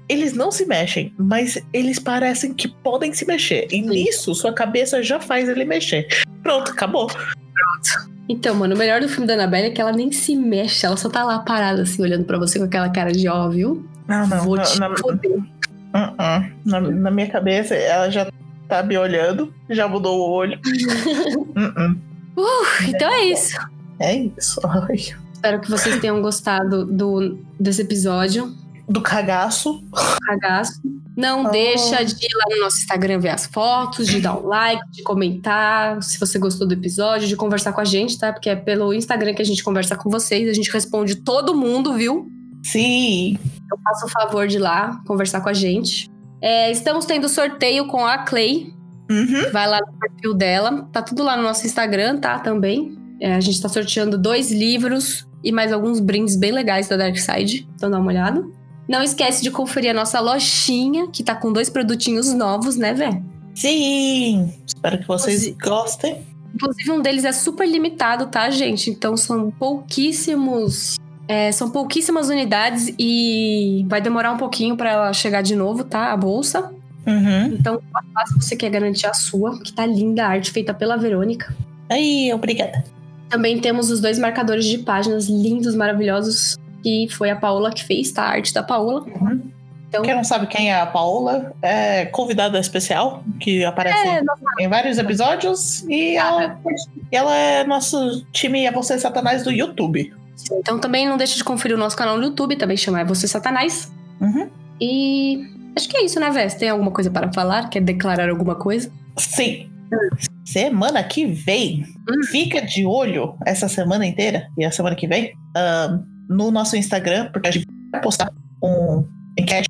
Eles não se mexem, mas eles parecem que podem se mexer. E nisso, sua cabeça já faz ele mexer. Pronto, acabou. Então, mano, o melhor do filme da Anabelle é que ela nem se mexe, ela só tá lá parada, assim, olhando pra você com aquela cara de ó, viu? Não, não. Vou na, te na- foder. Uh-uh. Na, na minha cabeça, ela já tá me olhando, já mudou o olho. Uh-uh. Então é isso. É isso. Ai. Espero que vocês tenham gostado do, desse episódio. Do cagaço. Cagaço. Não Oh. deixa de ir lá no nosso Instagram ver as fotos, de dar um like, de comentar se você gostou do episódio, de conversar com a gente, tá? Porque é pelo Instagram que a gente conversa com vocês. A gente responde todo mundo, viu? Sim. Então faça o favor de ir lá conversar com a gente. É, estamos tendo sorteio com a Clay. Uhum. Vai lá no perfil dela. Tá tudo lá no nosso Instagram, tá? Também. É, a gente tá sorteando dois livros e mais alguns brindes bem legais da Dark Side. Então dá uma olhada. Não esquece de conferir a nossa lojinha, que tá com dois produtinhos novos, né, Vé? Sim. Espero que vocês Inclusive- gostem. Inclusive, um deles é super limitado, tá, gente? Então são pouquíssimos. é, são pouquíssimas unidades e vai demorar um pouquinho pra ela chegar de novo, tá? A bolsa. Uhum. Então, se você quer garantir a sua, que tá linda, a arte feita pela Verônica. Aí, obrigada. Também temos os dois marcadores de páginas lindos, maravilhosos, que foi a Paola que fez, tá? A arte da Paola. Uhum. Então, Quem não sabe quem é a Paola, é convidada especial, que aparece é, em vários episódios. E ela, ela é nosso time É Você Satanás do YouTube. então também não deixa de conferir o nosso canal no YouTube, também chama É Você Satanás. Uhum. E acho que é isso, né, Vés? Tem alguma coisa para falar? Quer declarar alguma coisa? Sim. Semana que vem, Hum. fica de olho essa semana inteira e a semana que vem ahn, no nosso Instagram, porque a gente vai postar um enquete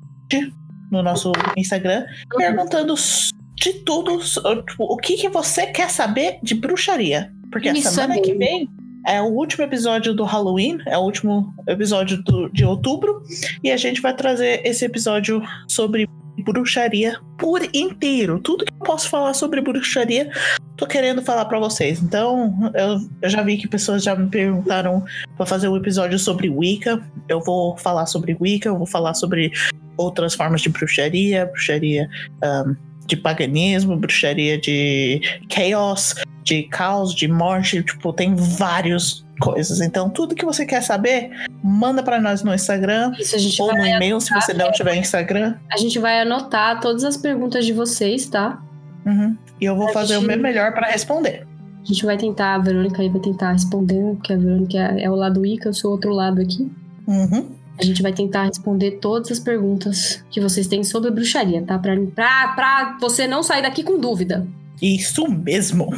no nosso Instagram perguntando s- de tudo, tipo, o que, que você quer saber de bruxaria. Porque Isso a semana é que vem é o último episódio do Halloween, é o último episódio do- de outubro, e a gente vai trazer esse episódio sobre bruxaria por inteiro. Tudo que eu posso falar sobre bruxaria, tô querendo falar pra vocês. Então, eu, eu já vi que pessoas já me perguntaram pra fazer um episódio sobre Wicca. Eu vou falar sobre Wicca, eu vou falar sobre outras formas de bruxaria, bruxaria ahn, de paganismo, bruxaria de chaos, de caos, de morte. Tipo, tem várias coisas. Então, tudo que você quer saber, manda pra nós no Instagram Isso, ou no e-mail, se você não tiver Instagram. a gente vai anotar todas as perguntas de vocês, tá? Uhum. E eu vou A fazer o gente- meu melhor pra responder. A gente vai tentar, a Verônica aí vai tentar responder, porque a Verônica é, é o lado Ica, eu sou o outro lado aqui. Uhum. A gente vai tentar responder todas as perguntas que vocês têm sobre bruxaria, tá? Pra, pra, pra você não sair daqui com dúvida. Isso mesmo.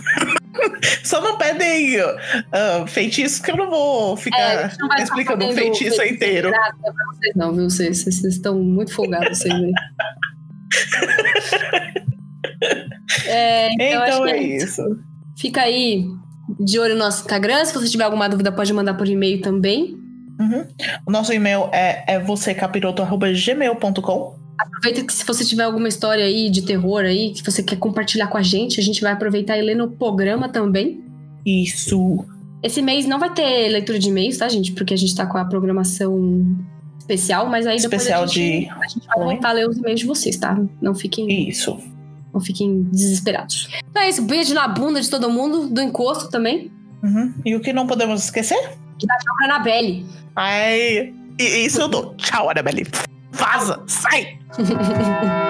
Só não pedem ah, feitiço que eu não vou É, ficar gente não explicando fazendo feitiço feitiço inteiro. pra vocês não, viu? Vocês, vocês estão muito folgados, vocês aí. É, então, Então é é isso. isso. Fica aí de olho no nosso Instagram. Se você tiver alguma dúvida, pode mandar por e-mail também. Uhum. O nosso e-mail é, é vocêcapiroto.gmail.com. Aproveita que se você tiver alguma história aí de terror aí que você quer compartilhar com a gente, a gente vai aproveitar e ler no programa também. Isso. Esse mês não vai ter leitura de e-mails, tá, gente? Porque a gente tá com a programação especial, mas aí especial depois a gente, de... a gente vai voltar a ler os e-mails de vocês, tá? Não fiquem. Isso. Não fiquem desesperados. Então é isso. Beijo na bunda de todo mundo, do encosto também. Uhum. E o que não podemos esquecer? Dá tchau pra Anabelle. Ai. Isso eu dou. Tchau, Anabelle. Vaza, sai!